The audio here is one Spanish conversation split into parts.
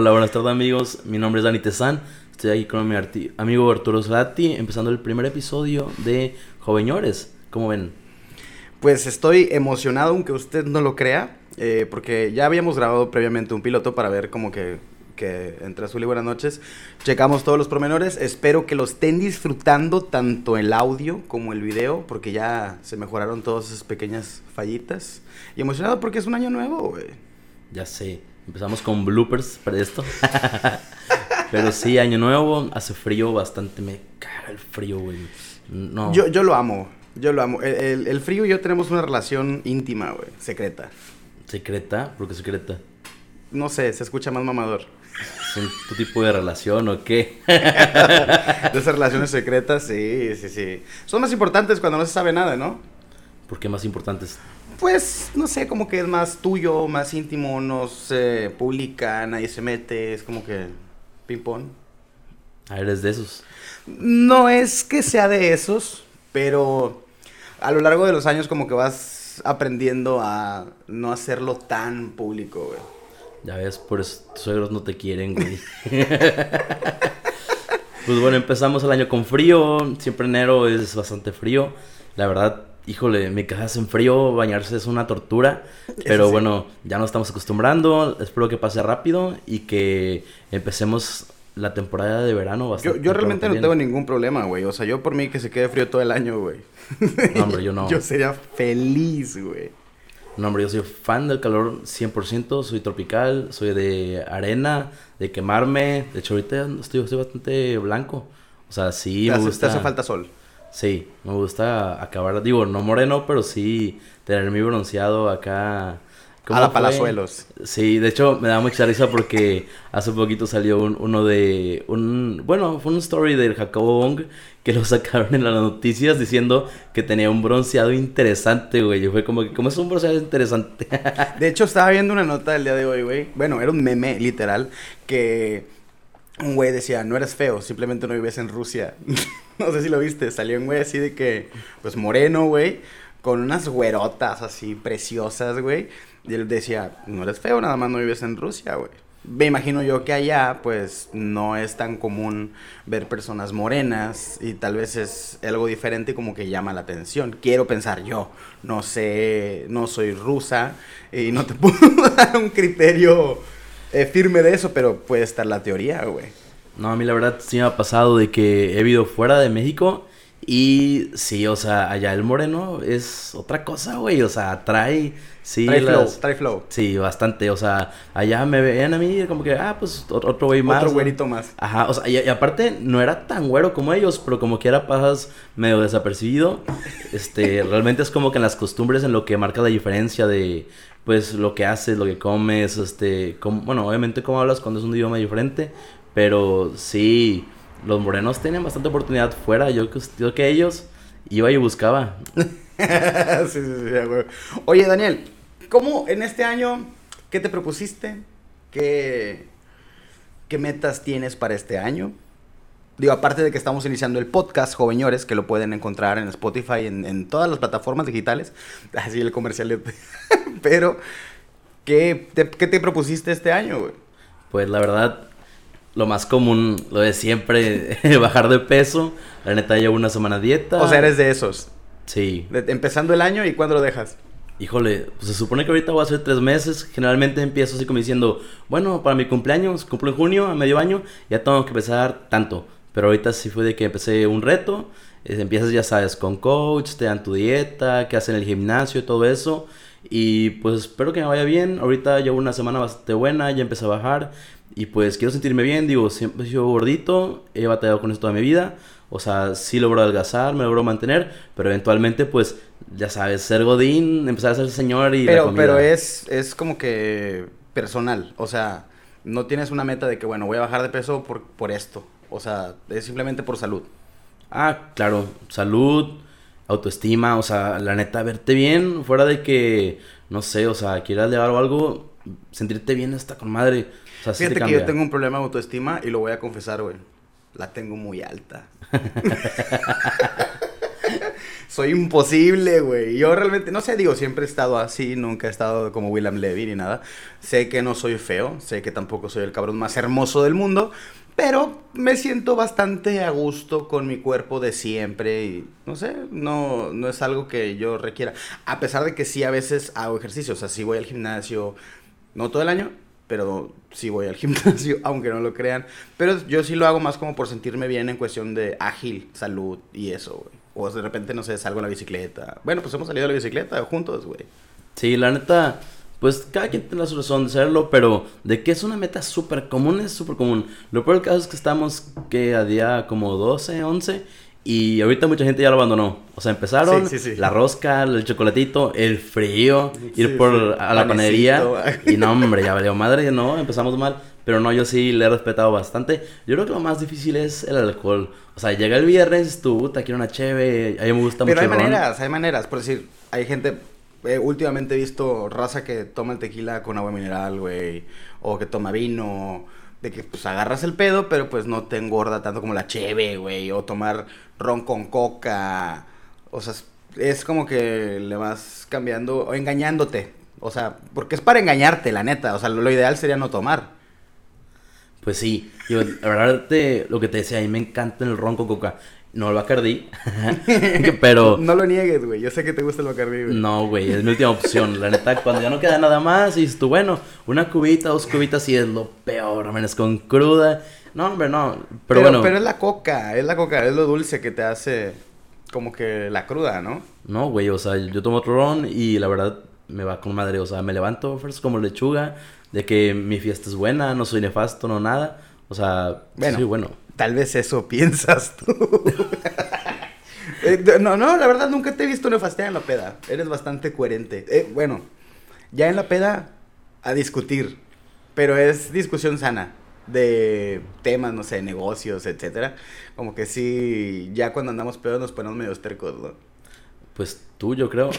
Hola, buenas tardes amigos. Mi nombre es Dani Tezán. Estoy aquí con mi amigo Arturo Solati, empezando el primer episodio de Joveñores. ¿Cómo ven? Pues estoy emocionado, aunque usted no lo crea, eh, porque ya habíamos grabado previamente un piloto para ver como que, que entre azul y buenas noches, checamos todos los promenores. Espero que lo estén disfrutando tanto el audio como el video, porque ya se mejoraron todas esas pequeñas fallitas. Y emocionado porque es un año nuevo, güey. Ya sé. Empezamos con bloopers para esto. Pero sí, año nuevo, hace frío bastante. Me caga el frío, güey. No. Yo, yo lo amo. Yo lo amo. El, frío y yo tenemos una relación íntima, güey. Secreta. ¿Secreta? ¿Por qué secreta? No sé, se escucha más mamador. ¿Es tu tipo de relación o qué? de esas relaciones secretas, sí, sí, sí. Son más importantes cuando no se sabe nada, ¿no? ¿Por qué más importantes? Pues, no sé, como que es más tuyo, más íntimo, no se publica, nadie se mete, es como que ping-pong. Ah, eres de esos. No es que sea de esos, pero a lo largo de los años como que vas aprendiendo a no hacerlo tan público, güey. Ya ves, por eso tus suegros no te quieren, güey. pues bueno, empezamos el año con frío. Siempre enero es bastante frío. La verdad, híjole, me quedas en frío, bañarse es una tortura. Pero bueno, ya nos estamos acostumbrando. Espero que pase rápido y que empecemos la temporada de verano bastante. Yo, yo realmente no tengo ningún problema, güey. O sea, yo por mí que se quede frío todo el año, güey. No, hombre, yo no. yo sería feliz, güey. No, hombre, yo soy fan del calor 100%, soy tropical, soy de arena, de quemarme. De hecho, ahorita estoy, estoy bastante blanco. O sea, sí me gusta... Te hace falta sol. Sí, me gusta acabar, digo, no moreno, pero sí tener mi bronceado acá. A la Palazuelos. Sí, de hecho me da mucha risa porque hace poquito salió uno de un, bueno, fue un story del Jacobo Wong que lo sacaron en las noticias diciendo que tenía un bronceado interesante, güey. Y fue como que, ¿cómo es un bronceado interesante? de hecho estaba viendo una nota del día de hoy, güey. Bueno, era un meme literal que un güey decía, no eres feo, simplemente no vives en Rusia. no sé si lo viste, salió un güey así de que, pues moreno, güey, con unas güerotas así preciosas, güey. Y él decía, no eres feo, nada más no vives en Rusia, güey. Me imagino yo que allá, pues, no es tan común ver personas morenas y tal vez es algo diferente como que llama la atención. Quiero pensar yo, no sé, no soy rusa y no te puedo dar un criterio eh, firme de eso, pero puede estar la teoría, güey. No, a mí la verdad sí me ha pasado de que he vivido fuera de México y sí, o sea, allá el moreno es otra cosa, güey, o sea, trae... Sí, trae flow, trae flow. Sí, bastante, o sea, allá me veían a mí como que, ah, pues otro güey más. Otro güerito más. Ajá, o sea, y, aparte no era tan güero como ellos, pero como quiera pasas medio desapercibido. Este, realmente es como que en las costumbres en lo que marca la diferencia de, pues, lo que haces, lo que comes, este, bueno, obviamente cómo hablas cuando es un idioma diferente, pero sí, los morenos tienen bastante oportunidad fuera. Yo, yo que ellos iba y buscaba. sí, sí, sí, Oye, Daniel, ¿cómo en este año, qué te propusiste? ¿Qué, qué metas tienes para este año? Digo, aparte de que estamos iniciando el podcast Joveñores, que lo pueden encontrar en Spotify, en, en todas las plataformas digitales. Así el comercial. Pero, ¿qué te, ¿qué te propusiste este año, güey? Pues la verdad, lo más común, lo de siempre, bajar de peso. La neta, llevo una semana dieta. O sea, eres de esos. Sí. empezando el año y cuándo lo dejas. Híjole, pues se supone que ahorita voy a hacer tres meses. Generalmente empiezo así como diciendo, bueno, para mi cumpleaños, cumplo en junio, a medio año, ya tengo que empezar tanto. Pero ahorita sí fue de que empecé un reto. empiezas, ya sabes, con coach, te dan tu dieta, qué hacen en el gimnasio y todo eso. Y pues espero que me vaya bien. Ahorita llevo una semana bastante buena, ya empecé a bajar. Y pues quiero sentirme bien, digo, siempre he sido gordito, he batallado con esto toda mi vida. O sea, sí logro adelgazar, me logro mantener, pero eventualmente, pues, ya sabes, ser godín, empezar a ser señor y pero, Pero es, es como que personal, o sea, no tienes una meta de que, bueno, voy a bajar de peso por, por esto. O sea, es simplemente por salud. Ah, claro, salud, autoestima, o sea, la neta, verte bien, fuera de que, no sé, o sea, quieras llevar algo, sentirte bien hasta con madre. Fíjate que yo tengo un problema de autoestima y lo voy a confesar, güey. La tengo muy alta. soy imposible, güey. Yo realmente, no sé, digo, siempre he estado así, nunca he estado como William Levy ni nada. Sé que no soy feo, sé que tampoco soy el cabrón más hermoso del mundo, pero me siento bastante a gusto con mi cuerpo de siempre y no sé, no, no es algo que yo requiera. A pesar de que sí a veces hago ejercicio, o sea, sí voy al gimnasio, no todo el año, pero sí voy al gimnasio, aunque no lo crean. Pero yo sí lo hago más como por sentirme bien en cuestión de ágil, salud y eso, güey. O de repente, no sé, salgo en la bicicleta. Bueno, pues hemos salido a la bicicleta juntos, güey. Sí, la neta, pues cada quien tiene su razón de hacerlo, pero de que es una meta súper común, es súper común. Lo peor del caso es que estamos que a día como 12, 11 y ahorita mucha gente ya lo abandonó. O sea, empezaron la rosca, el chocolatito, el frío, ir por a la panadería y no, hombre, ya valió madre, no, empezamos mal. Pero no, yo sí le he respetado bastante. Yo creo que lo más difícil es el alcohol. O sea, llega el viernes, tú, te quiero una cheve, a mí me gusta mucho. Pero hay maneras, hay maneras. Por decir, hay gente, eh, últimamente he visto raza que toma el tequila con agua mineral, güey, o que toma vino, de que pues agarras el pedo, pero pues no te engorda tanto como la cheve, güey, o tomar ron con coca, o sea, es como que le vas cambiando, o engañándote, o sea, porque es para engañarte, la neta, o sea, lo, ideal sería no tomar. Pues sí, yo, la verdad, lo que te decía, a mí me encanta el ron con coca. No el Bacardí. pero. No lo niegues, güey. Yo sé que te gusta el Bacardí, güey. No, güey. Es mi última opción. La neta, cuando ya no queda nada más, y tú, bueno, una cubita, dos cubitas, y es lo peor, menos con cruda. No, hombre, no. Pero, bueno. Pero es la coca. Es la coca. Es lo dulce que te hace como que la cruda, ¿no? No, güey. O sea, yo tomo otro ron y la verdad me va con madre. O sea, me levanto first como lechuga. De que mi fiesta es buena, no soy nefasto, no nada. O sea, bueno, soy bueno. Tal vez eso piensas tú. Eh, no, no, la verdad nunca te he visto nefastear en la peda. Eres bastante coherente. Eh, bueno, ya en la peda a discutir, pero es discusión sana de temas, no sé, negocios, etcétera. Como que sí, ya cuando andamos pedos nos ponemos medio tercos, ¿no? Pues tú, yo creo.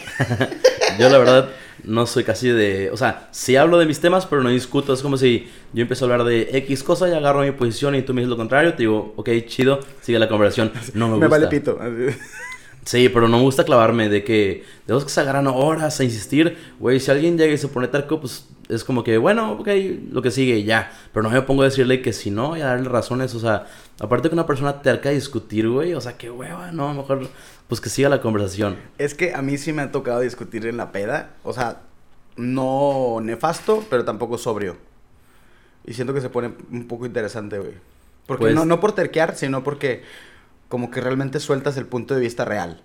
yo la verdad no soy casi de... O sea, sí hablo de mis temas, pero no discuto. Es como si yo empiezo a hablar de X cosa y agarro mi posición y tú me dices lo contrario. Te digo, ok, chido, sigue la conversación. No me gusta. Me vale pito. Sí, pero no me gusta clavarme de que... De los que se agarran horas a insistir. Güey, si alguien llega y se pone terco, pues es como que, bueno, ok, lo que sigue, ya. Pero no me pongo a decirle que si no y a darle razones. O sea, aparte que una persona terca a discutir, güey. O sea, qué hueva, no, mejor pues que siga la conversación. Es que a mí sí me ha tocado discutir en la peda. O sea, no nefasto, pero tampoco sobrio. Y siento que se pone un poco interesante, güey. Porque pues no, no por terquear, sino porque como que realmente sueltas el punto de vista real.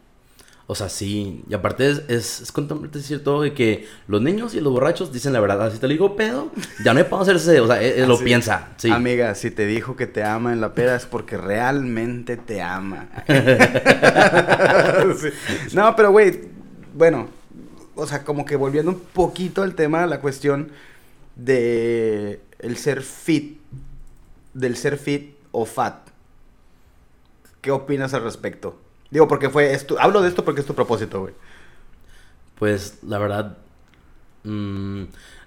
O sea, sí. Y aparte es, es, es completamente cierto de que los niños y los borrachos dicen la verdad. Si te lo digo pedo, ya no hay para hacerse. O sea, él, lo piensa. Sí. Amiga, si te dijo que te ama en la peda es porque realmente te ama. No, pero güey, bueno, o sea, como que volviendo un poquito al tema, la cuestión de el ser fit, del ser fit o fat. ¿Qué opinas al respecto? Digo, porque fue esto. Hablo de esto porque es tu propósito, güey. Pues la verdad. Mmm,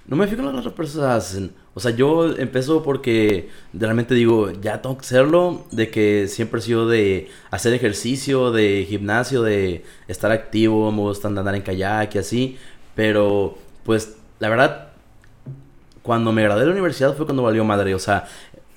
no me fijo en lo que las otras personas hacen. O sea, yo empiezo porque realmente digo, ya tengo que hacerlo. De que siempre he sido de hacer ejercicio, de gimnasio, de estar activo. Me gusta andar en kayak y así. Pero, pues, la verdad, cuando me gradué de la universidad fue cuando valió madre. O sea,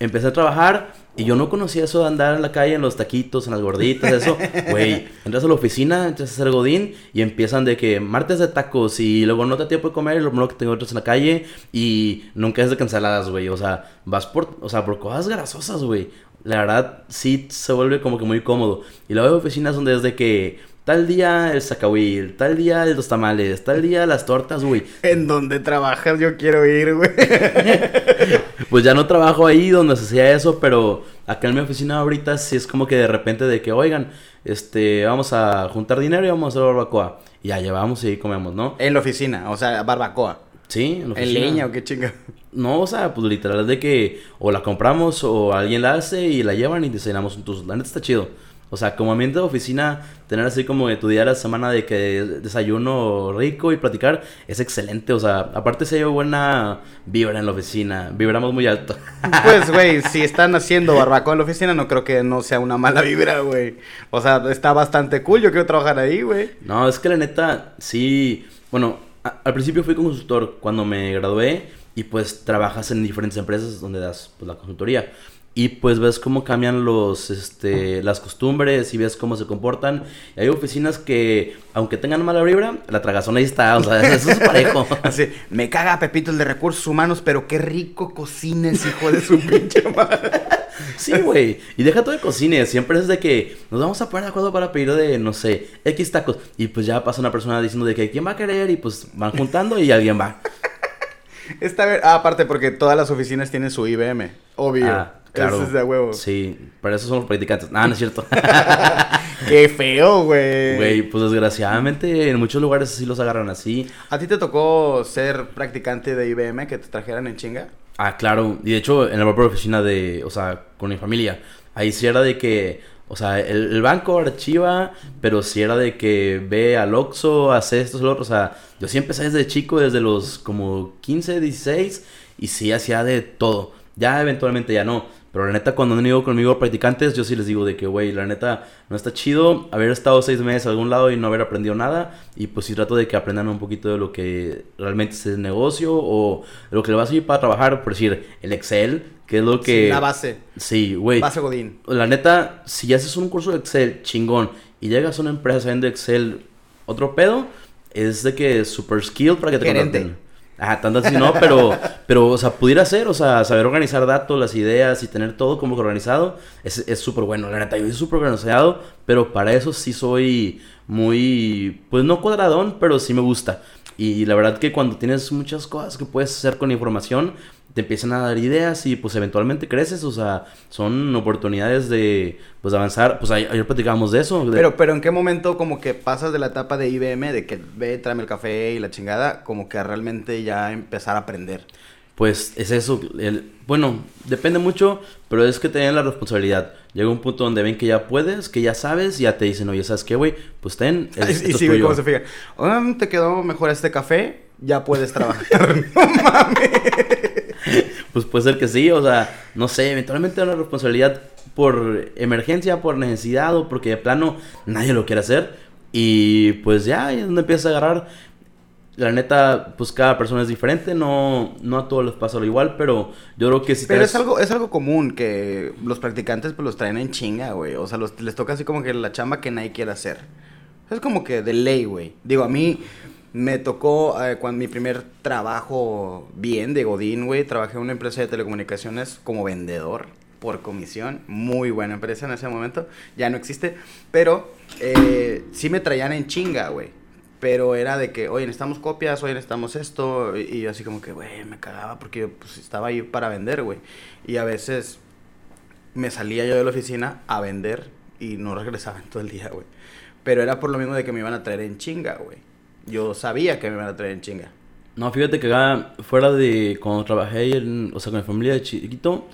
empecé a trabajar y yo no conocía eso de andar en la calle en los taquitos, en las gorditas, eso. Güey, entras a la oficina, entras a hacer godín y empiezan de que martes de tacos y luego no te da tiempo de comer y lo que tengo otros en la calle y nunca es de canceladas, güey. O sea, vas por, o sea, por cosas grasosas, güey. La verdad, sí se vuelve como que muy cómodo. Y luego hay oficinas donde es de que Tal día el sacahuil, tal día los tamales, tal día las tortas, güey. ¿En dónde trabajas? Yo quiero ir, güey. pues ya no trabajo ahí donde se hacía eso, pero acá en mi oficina ahorita sí es como que de repente de que, oigan, este, vamos a juntar dinero y vamos a hacer barbacoa. Y ya llevamos y comemos, ¿no? En la oficina, o sea, barbacoa. Sí, en la oficina. ¿En leña o qué chinga? No, o sea, pues literal es de que o la compramos o alguien la hace y la llevan y diseñamos un La neta está chido. O sea, como ambiente de oficina, tener así como de tu día de la semana de que desayuno rico y platicar es excelente. O sea, aparte se lleva buena vibra en la oficina. Vibramos muy alto. Pues, güey, si están haciendo barbacoa en la oficina, no creo que no sea una mala vibra, güey. O sea, está bastante cool. Yo quiero trabajar ahí, güey. No, es que la neta, sí. Bueno, al principio fui consultor cuando me gradué y pues trabajas en diferentes empresas donde das pues, la consultoría y pues ves cómo cambian los este las costumbres y ves cómo se comportan. Y hay oficinas que aunque tengan mala vibra la tragazón ahí está o sea eso es parejo. Así me caga Pepito el de recursos humanos pero qué rico cocines hijo de su pinche madre sí güey y deja todo de cocine siempre es de que nos vamos a poner de acuerdo para pedir de no sé x tacos y pues ya pasa una persona diciendo de que quién va a querer y pues van juntando y alguien va. Esta, ah, aparte porque todas las oficinas tienen su IBM obvio. Ah. Claro. Eso es de huevo. Sí, para eso son los practicantes. Ah, no es cierto. Qué feo, güey. Güey, pues desgraciadamente en muchos lugares sí los agarran así. ¿A ti te tocó ser practicante de IBM que te trajeran en chinga? Ah, claro. Y de hecho, en la propia oficina de, o sea, con mi familia, ahí sí era de que, o sea, el, banco archiva, pero sí era de que ve al Oxxo, hace esto, lo otro. O sea, yo sí empecé desde chico, desde los como 15, 16, y sí hacía de todo. Ya eventualmente ya no. Pero la neta, cuando han ido conmigo practicantes, yo sí les digo de que, güey, la neta, no está chido haber estado seis meses a algún lado y no haber aprendido nada. Y pues sí trato de que aprendan un poquito de lo que realmente es el negocio o lo que le va a servir para trabajar. Por decir, el Excel, que es lo que... la base. Sí, güey. Base Godín. La neta, si ya haces un curso de Excel chingón y llegas a una empresa sabiendo Excel otro pedo, es de que super skill para que te Gerente. Ajá, tanto así no, pero, pero, o sea, pudiera ser, o sea, saber organizar datos, las ideas y tener todo como organizado es súper bueno. La neta, yo soy súper organizado, pero para eso sí soy muy, pues no cuadradón, pero sí me gusta. Y la verdad que cuando tienes muchas cosas que puedes hacer con información, te empiezan a dar ideas y pues eventualmente creces, o sea, son oportunidades de pues avanzar, pues ayer, platicábamos de eso. Pero, pero ¿en qué momento como que pasas de la etapa de IBM, de que ve, tráeme el café y la chingada, como que realmente ya empezar a aprender? Pues es eso, el, bueno, depende mucho, pero es que tienen la responsabilidad. Llega un punto donde ven que ya puedes, que ya sabes, y ya te dicen, oye, ¿sabes qué, güey? Pues ten, es, y sí, ¿cómo se fija? ¿Te quedó mejor este café? Ya puedes trabajar. no mames. pues puede ser que sí, o sea, no sé, eventualmente una responsabilidad por emergencia, por necesidad o porque de plano nadie lo quiere hacer. Y pues ya, es donde empiezas a agarrar. La neta, pues cada persona es diferente, no, no a todos les pasa lo igual, pero yo creo que si Pero es algo, es algo común que los practicantes pues los traen en chinga, güey. O sea, les toca así como que la chamba que nadie quiere hacer. Es como que de ley, güey. Digo, a mí, me tocó eh, cuando mi primer trabajo bien de Godín, güey. Trabajé en una empresa de telecomunicaciones como vendedor por comisión. Muy buena empresa en ese momento. Ya no existe. Pero eh, sí me traían en chinga, güey. Pero era de que, oye, necesitamos copias, oye, necesitamos esto. Y, así como que, güey, me cagaba porque yo pues, estaba ahí para vender, güey. Y a veces me salía yo de la oficina a vender y no regresaba en todo el día, güey. Pero era por lo mismo de que me iban a traer en chinga, güey yo sabía que me iban a traer en chinga. No, fíjate que acá, fuera de cuando trabajé, en, o sea, con mi familia de chiquito,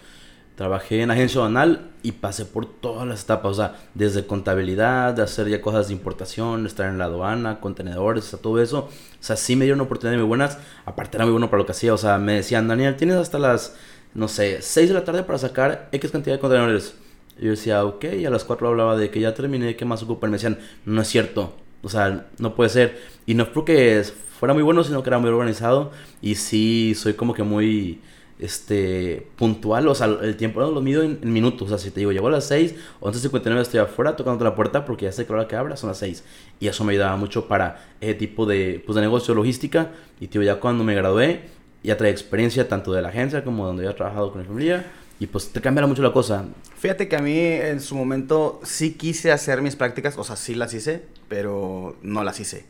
trabajé en agencia banal y pasé por todas las etapas, o sea, desde contabilidad, de hacer ya cosas de importación, estar en la aduana, contenedores, o todo eso. O sea, sí me dieron oportunidades muy buenas, aparte era muy bueno para lo que hacía, o sea, me decían, Daniel, tienes hasta las, no sé, 6 de la tarde para sacar X cantidad de contenedores. Yo decía, ok, y a las 4 hablaba de que ya terminé, ¿qué más ocupan? Me decían, no es cierto, o sea, no puede ser. Y no es porque fuera muy bueno, sino que era muy organizado. Y sí, soy como que muy este puntual, o sea, el tiempo lo mido en, minutos, o sea, si te digo, llego a las 6, 11.59 estoy afuera tocando la puerta porque ya sé que la hora que abra son las 6, y eso me ayudaba mucho para ese tipo de, pues, de negocio, logística, y tío, ya cuando me gradué, ya traía experiencia tanto de la agencia como donde había trabajado con mi familia, y pues te cambia mucho la cosa. Fíjate que a mí en su momento sí quise hacer mis prácticas, o sea, sí las hice, pero no las hice.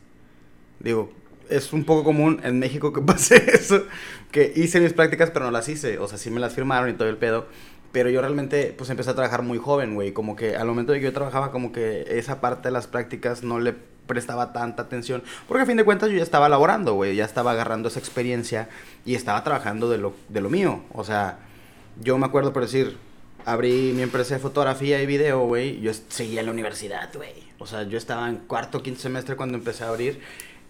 Digo, es un poco común en México que pase eso, que hice mis prácticas pero no las hice, o sea, sí me las firmaron y todo el pedo, pero yo realmente pues empecé a trabajar muy joven, güey, como que al momento de que yo trabajaba como que esa parte de las prácticas no le prestaba tanta atención, porque a fin de cuentas yo ya estaba laborando, güey, ya estaba agarrando esa experiencia y estaba trabajando de lo, de lo mío, o sea, yo me acuerdo por decir, abrí mi empresa de fotografía y video, güey. Yo seguía la universidad, güey. O sea, yo estaba en cuarto, quinto semestre cuando empecé a abrir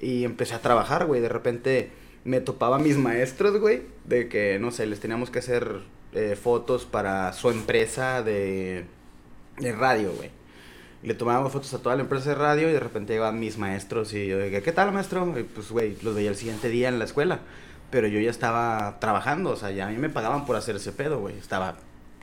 y empecé a trabajar, güey. De repente me topaba mis maestros, güey, de que, no sé, les teníamos que hacer eh, fotos para su empresa de, de radio, güey. Le tomábamos fotos a toda la empresa de radio y de repente llegaban mis maestros y yo dije, ¿qué tal, maestro? Y pues, güey, los veía el siguiente día en la escuela. Pero yo ya estaba trabajando, o sea, ya a mí me pagaban por hacer ese pedo, güey. Estaba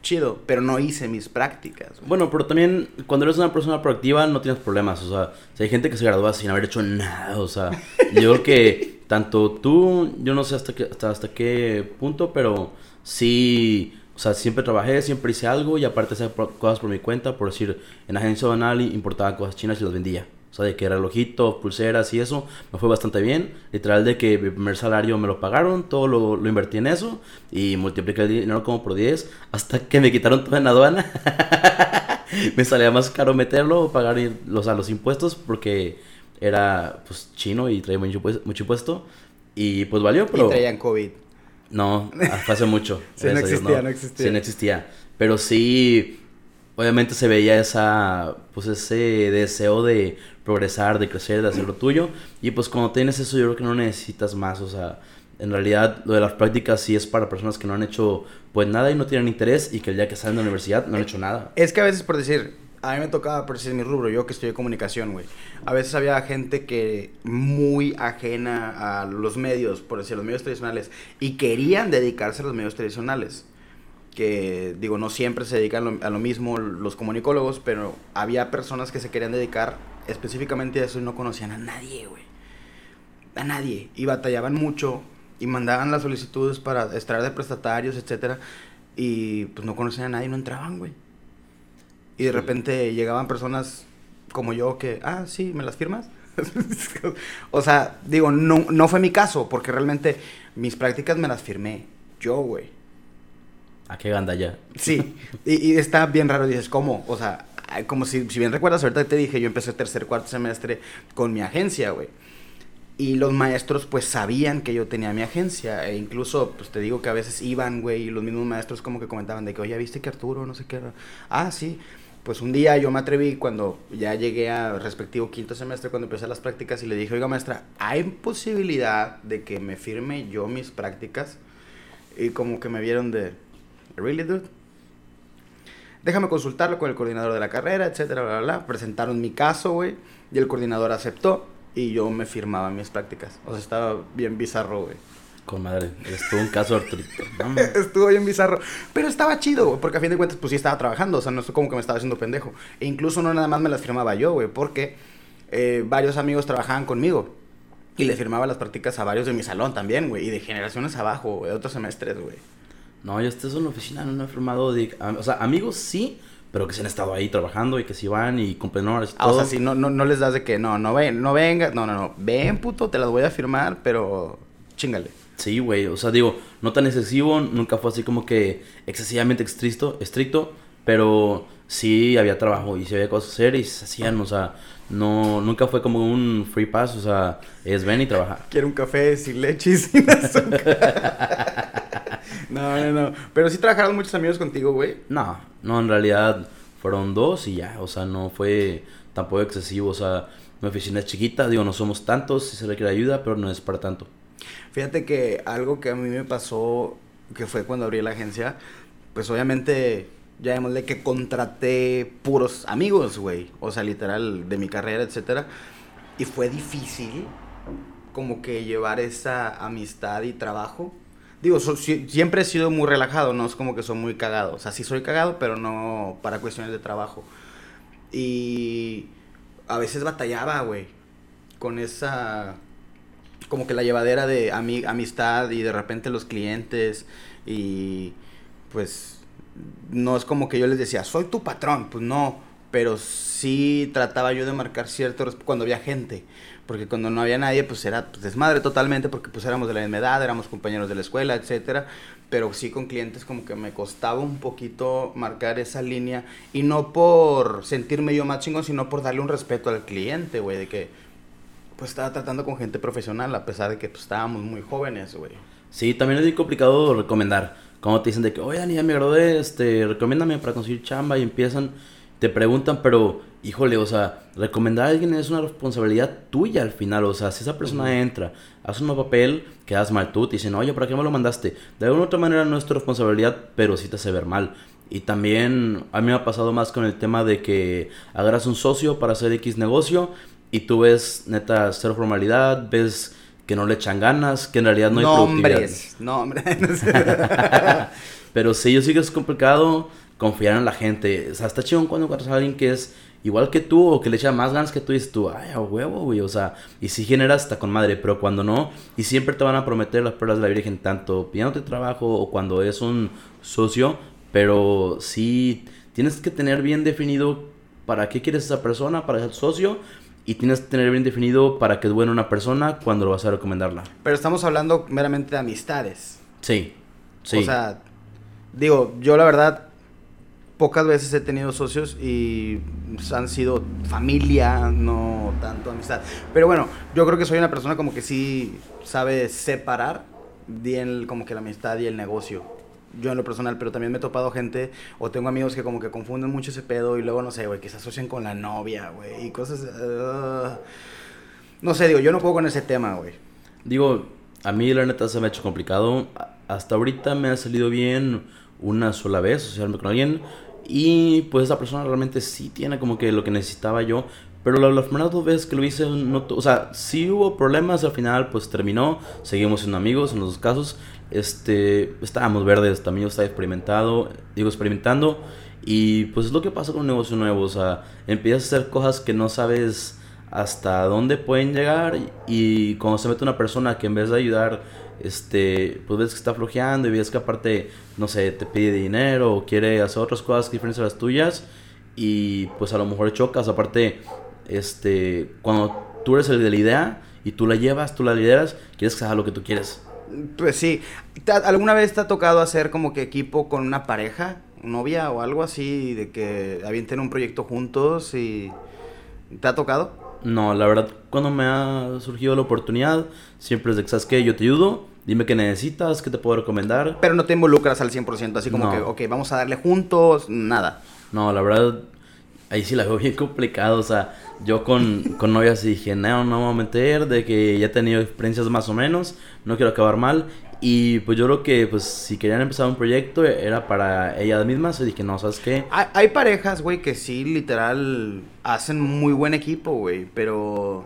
chido, pero no hice mis prácticas. güey. Bueno, pero también cuando eres una persona proactiva no tienes problemas. O sea, si hay gente que se gradúa sin haber hecho nada. O sea, yo creo que tanto tú, yo no sé hasta qué, hasta, hasta qué punto, pero sí, o sea, siempre trabajé, siempre hice algo y aparte hacía cosas por mi cuenta. Por decir, en agencia banal importaba cosas chinas y las vendía. O sea, de que relojitos, pulseras y eso, me fue bastante bien. Literal de que mi primer salario me lo pagaron, todo lo, lo invertí en eso y multipliqué el dinero como por 10 hasta que me quitaron todo en aduana. me salía más caro meterlo o pagar los, a los impuestos porque era pues chino y traía mucho, mucho impuesto. Y pues valió, pero... Y traían COVID. No, hace mucho. Sí, no Dios, existía, no existía. Sí, no existía. Pero sí, obviamente se veía esa, pues ese deseo de progresar, de crecer, de hacer lo tuyo. Y pues cuando tienes eso, yo creo que no necesitas más. O sea, en realidad lo de las prácticas sí es para personas que no han hecho pues nada y no tienen interés y que el día que salen de la universidad no han hecho nada. Es que a veces, por decir, a mí me tocaba, por decir mi rubro, yo que estudié comunicación, güey. A veces había gente que muy ajena a los medios, por decir, los medios tradicionales, y querían dedicarse a los medios tradicionales. Que, digo, no siempre se dedican lo- a lo mismo los comunicólogos, pero había personas que se querían dedicar específicamente a eso y no conocían a nadie, güey. A nadie. Y batallaban mucho y mandaban las solicitudes para extraer de prestatarios, etcétera. Y pues no conocían a nadie y no entraban, güey. Y de repente llegaban personas como yo que, ah, sí, ¿me las firmas? o sea, digo, no, no fue mi caso, porque realmente mis prácticas me las firmé yo, güey. ¿A qué ganda ya? Sí, y, y está bien raro, dices, ¿cómo? O sea, como si, si bien recuerdas, ahorita te dije, yo empecé tercer, cuarto semestre con mi agencia, güey. Y los maestros pues sabían que yo tenía mi agencia. E incluso, pues te digo que a veces iban, güey, y los mismos maestros como que comentaban de que, oye, ¿viste que Arturo no sé qué? era?". Ah, sí. Pues un día yo me atreví cuando ya llegué a respectivo quinto semestre, cuando empecé las prácticas, y le dije, oiga, maestra, ¿hay posibilidad de que me firme yo mis prácticas? Y como que me vieron de, ¿really, dude? Déjame consultarlo con el coordinador de la carrera, etcétera, bla, bla, bla. Presentaron mi caso, güey, y el coordinador aceptó y yo me firmaba mis prácticas. O sea, estaba bien bizarro, güey. Con madre. Estuvo un caso Arturito. Estuvo bien bizarro. Pero estaba chido, güey, porque a fin de cuentas, pues sí estaba trabajando. O sea, no es como que me estaba haciendo pendejo. E incluso no nada más me las firmaba yo, güey, porque eh, varios amigos trabajaban conmigo. Y le firmaba las prácticas a varios de mi salón también, güey. Y de generaciones abajo, güey, de otros semestres, güey. No, yo estoy en la oficina, no he firmado. De, o sea, amigos sí, pero que se han estado ahí trabajando y que sí van y cumplen horas y Ah, o todo. sea, si no, no, no les das de que no, no ven, no venga, no, no, no, ven, puto, te las voy a firmar, pero chingale. Sí, güey, o sea, digo, no tan excesivo, nunca fue así como que excesivamente estricto, estricto, pero sí había trabajo y sí había cosas que hacer y se hacían, o sea, no, nunca fue como un free pass, o sea, es ven y trabaja. Quiero un café sin leche y sin azúcar. no, no, no. Pero sí trabajaron muchos amigos contigo, güey. No, no, en realidad fueron dos y ya, o sea, no fue tampoco excesivo, o sea, mi oficina es chiquita, digo, no somos tantos, si se requiere ayuda, pero no es para tanto. Fíjate que algo que a mí me pasó, que fue cuando abrí la agencia, pues obviamente, ya démosle que contraté puros amigos, güey. O sea, literal, de mi carrera, etcétera. Y fue difícil como que llevar esa amistad y trabajo. Digo, so- si- siempre he sido muy relajado, no es como que soy muy cagado. O sea, sí soy cagado, pero no para cuestiones de trabajo. Y a veces batallaba, güey, con esa como que la llevadera de ami- amistad y de repente los clientes y pues no es como que yo les decía, soy tu patrón, pues no, pero sí trataba yo de marcar cierto cuando había gente, porque cuando no había nadie pues era pues, desmadre totalmente porque pues éramos de la misma edad, éramos compañeros de la escuela, etcétera, pero sí con clientes como que me costaba un poquito marcar esa línea y no por sentirme yo más chingón, sino por darle un respeto al cliente, güey, de que pues estaba tratando con gente profesional, a pesar de que pues, estábamos muy jóvenes, güey. Sí, también es muy complicado recomendar. Cuando te dicen de que, oye, Dani, me gradué, este, recomiéndame para conseguir chamba y empiezan, te preguntan, pero, híjole, o sea, recomendar a alguien es una responsabilidad tuya al final. O sea, si esa persona entra, hace un papel, quedas mal tú, te dicen, oye, ¿para qué me lo mandaste? De alguna otra manera no es tu responsabilidad, pero sí te hace ver mal. Y también a mí me ha pasado más con el tema de que agarras un socio para hacer X negocio y tú ves, neta, cero formalidad, ves que no le echan ganas, que en realidad no hay Nombres, nombres. Pero sí, yo sí que es complicado confiar en la gente. O sea, está chido cuando encuentras a alguien que es igual que tú o que le echa más ganas que tú y dices tú, ay, a huevo, güey. O sea, y si generas hasta con madre, pero cuando no, y siempre te van a prometer las pruebas de la Virgen, tanto pidiéndote trabajo o cuando es un socio, pero sí tienes que tener bien definido para qué quieres esa persona, para ser socio y tienes que tener bien definido para que es buena una persona cuando lo vas a recomendarla. Pero estamos hablando meramente de amistades. Sí, sí. O sea, digo, yo la verdad pocas veces he tenido socios y han sido familia, no tanto amistad. Pero bueno, yo creo que soy una persona como que sí sabe separar bien como que la amistad y el negocio yo en lo personal, pero también me he topado gente o tengo amigos que como que confunden mucho ese pedo y luego, no sé, güey, que se asocian con la novia, güey, y cosas... Uh, no sé, digo, yo no puedo con ese tema, güey. Digo, a mí la neta se me ha hecho complicado. Hasta ahorita me ha salido bien una sola vez asociarme con alguien y pues esa persona realmente sí tiene como que lo que necesitaba yo. Pero las primeras dos veces que lo hice, o sea, sí hubo problemas, al final pues terminó, seguimos siendo amigos en los dos casos, este, estábamos verdes, también yo estaba experimentado, digo experimentando, y pues es lo que pasa con un negocio nuevo, o sea, empiezas a hacer cosas que no sabes hasta dónde pueden llegar, y, cuando se mete una persona que en vez de ayudar, este, pues ves que está flojeando y ves que aparte, no sé, te pide dinero o quiere hacer otras cosas diferentes a las tuyas, y pues a lo mejor chocas, aparte, este, cuando tú eres el de la idea y tú la llevas, tú la lideras, quieres que haga lo que tú quieres. Pues sí. ¿Alguna vez te ha tocado hacer como que equipo con una pareja, novia o algo así, de que avienten un proyecto juntos y... ¿Te ha tocado? No, la verdad, cuando me ha surgido la oportunidad, siempre es de que, ¿sabes qué? Yo te ayudo, dime qué necesitas, qué te puedo recomendar. Pero no te involucras al 100%, así como que, ok, vamos a darle juntos, nada. No, la verdad, ahí sí la veo bien complicado, o sea, yo con, con novias dije, no, no me voy a meter, de que ya he tenido experiencias más o menos, no quiero acabar mal. Y pues yo creo que pues si querían empezar un proyecto era para ellas mismas y dije, no, ¿sabes qué? Hay, hay parejas, güey, que sí, literal, hacen muy buen equipo, güey, pero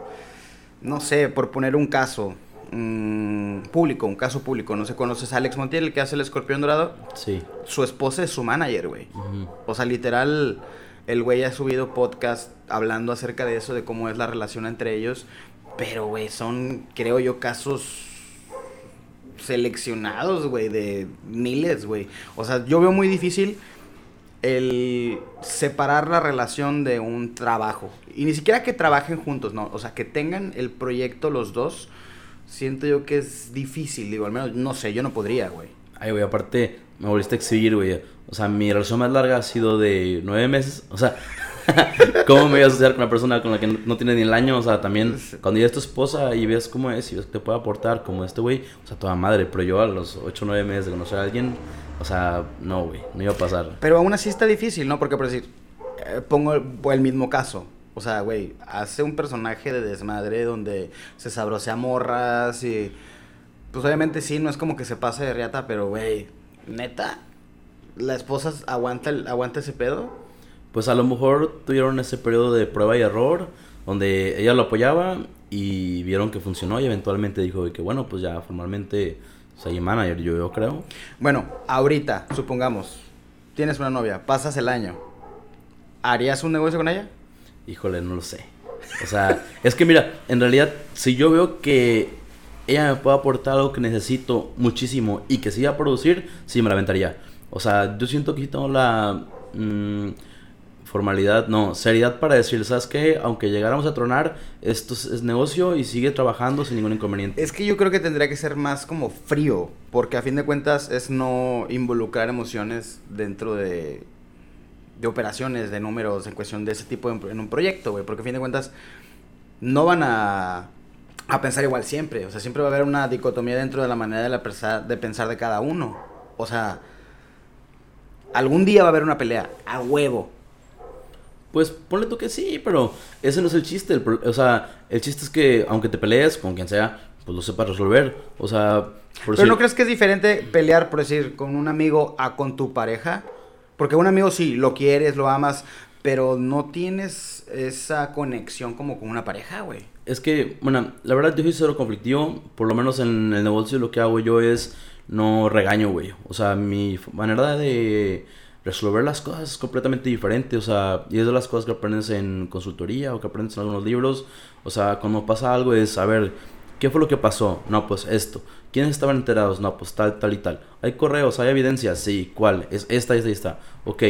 no sé, por poner un caso mm, público, un caso público, no sé, ¿conoces a Alex Montiel, el que hace el escorpión dorado? Sí. Su esposa es su manager, güey. O sea, literal el güey ha subido podcast hablando acerca de eso, de cómo es la relación entre ellos. Pero, güey, son, creo yo, casos seleccionados, güey, de miles, güey. O sea, yo veo muy difícil el separar la relación de un trabajo. Y ni siquiera que trabajen juntos, no. O sea, que tengan el proyecto los dos. Siento yo que es difícil, digo, al menos, no sé, yo no podría, güey. Ay, güey, aparte, me volviste a exhibir, güey. O sea, mi relación más larga ha sido de nueve meses. O sea, ¿cómo me voy a asociar con una persona con la que no, tiene ni el año? O sea, también cuando ya es tu esposa y ves cómo es y ves que te puede aportar como este güey, o sea, toda madre. Pero yo a los ocho o nueve meses de conocer a alguien, o sea, no, güey, no iba a pasar. Pero aún así está difícil, ¿no? Porque, por decir, eh, pongo el, mismo caso. O sea, güey, hace un personaje de desmadre donde se sabrosea morras y... Pues obviamente sí, no es como que se pase de riata, pero, güey, neta, la esposa aguanta, aguanta ese pedo? Pues a lo mejor tuvieron ese periodo de prueba y error, donde ella lo apoyaba y vieron que funcionó y eventualmente dijo que bueno, pues ya formalmente soy manager, yo, yo creo. Bueno, ahorita, supongamos, tienes una novia, pasas el año, ¿harías un negocio con ella? Híjole, no lo sé. O sea, es que mira, en realidad, si yo veo que ella me puede aportar algo que necesito muchísimo y que siga a producir, sí me la aventaría. O sea, yo siento que tengo la mm, formalidad, no, seriedad para decir, ¿sabes qué? Aunque llegáramos a tronar, esto es, negocio y sigue trabajando sin ningún inconveniente. Es que yo creo que tendría que ser más como frío, porque a fin de cuentas es no involucrar emociones dentro de, de operaciones, de números, en cuestión de ese tipo en, un proyecto, güey, porque a fin de cuentas no van a a pensar igual siempre. O sea, siempre va a haber una dicotomía dentro de la manera de, la de pensar de cada uno. O sea, algún día va a haber una pelea, a huevo. Pues ponle tú que sí, pero ese no es el chiste. el o sea, el chiste es que aunque te pelees con quien sea, pues lo sepas resolver. O sea, por Pero decir- ¿no crees que es diferente pelear, por decir, con un amigo a con tu pareja? Porque un amigo sí, lo quieres, lo amas, pero no tienes esa conexión como con una pareja, güey. Es que, bueno, la verdad yo soy cero conflictivo. Por lo menos en el negocio lo que hago yo es no regaño, güey. O sea, mi manera de resolver las cosas es completamente diferente. O sea, y es de las cosas que aprendes en consultoría o que aprendes en algunos libros. O sea, cuando pasa algo es, a ver, ¿qué fue lo que pasó? No, pues esto. ¿Quiénes estaban enterados? No, pues tal, tal y tal. ¿Hay correos? ¿Hay evidencia? Sí, ¿cuál? Es esta, esta y esta. Ok,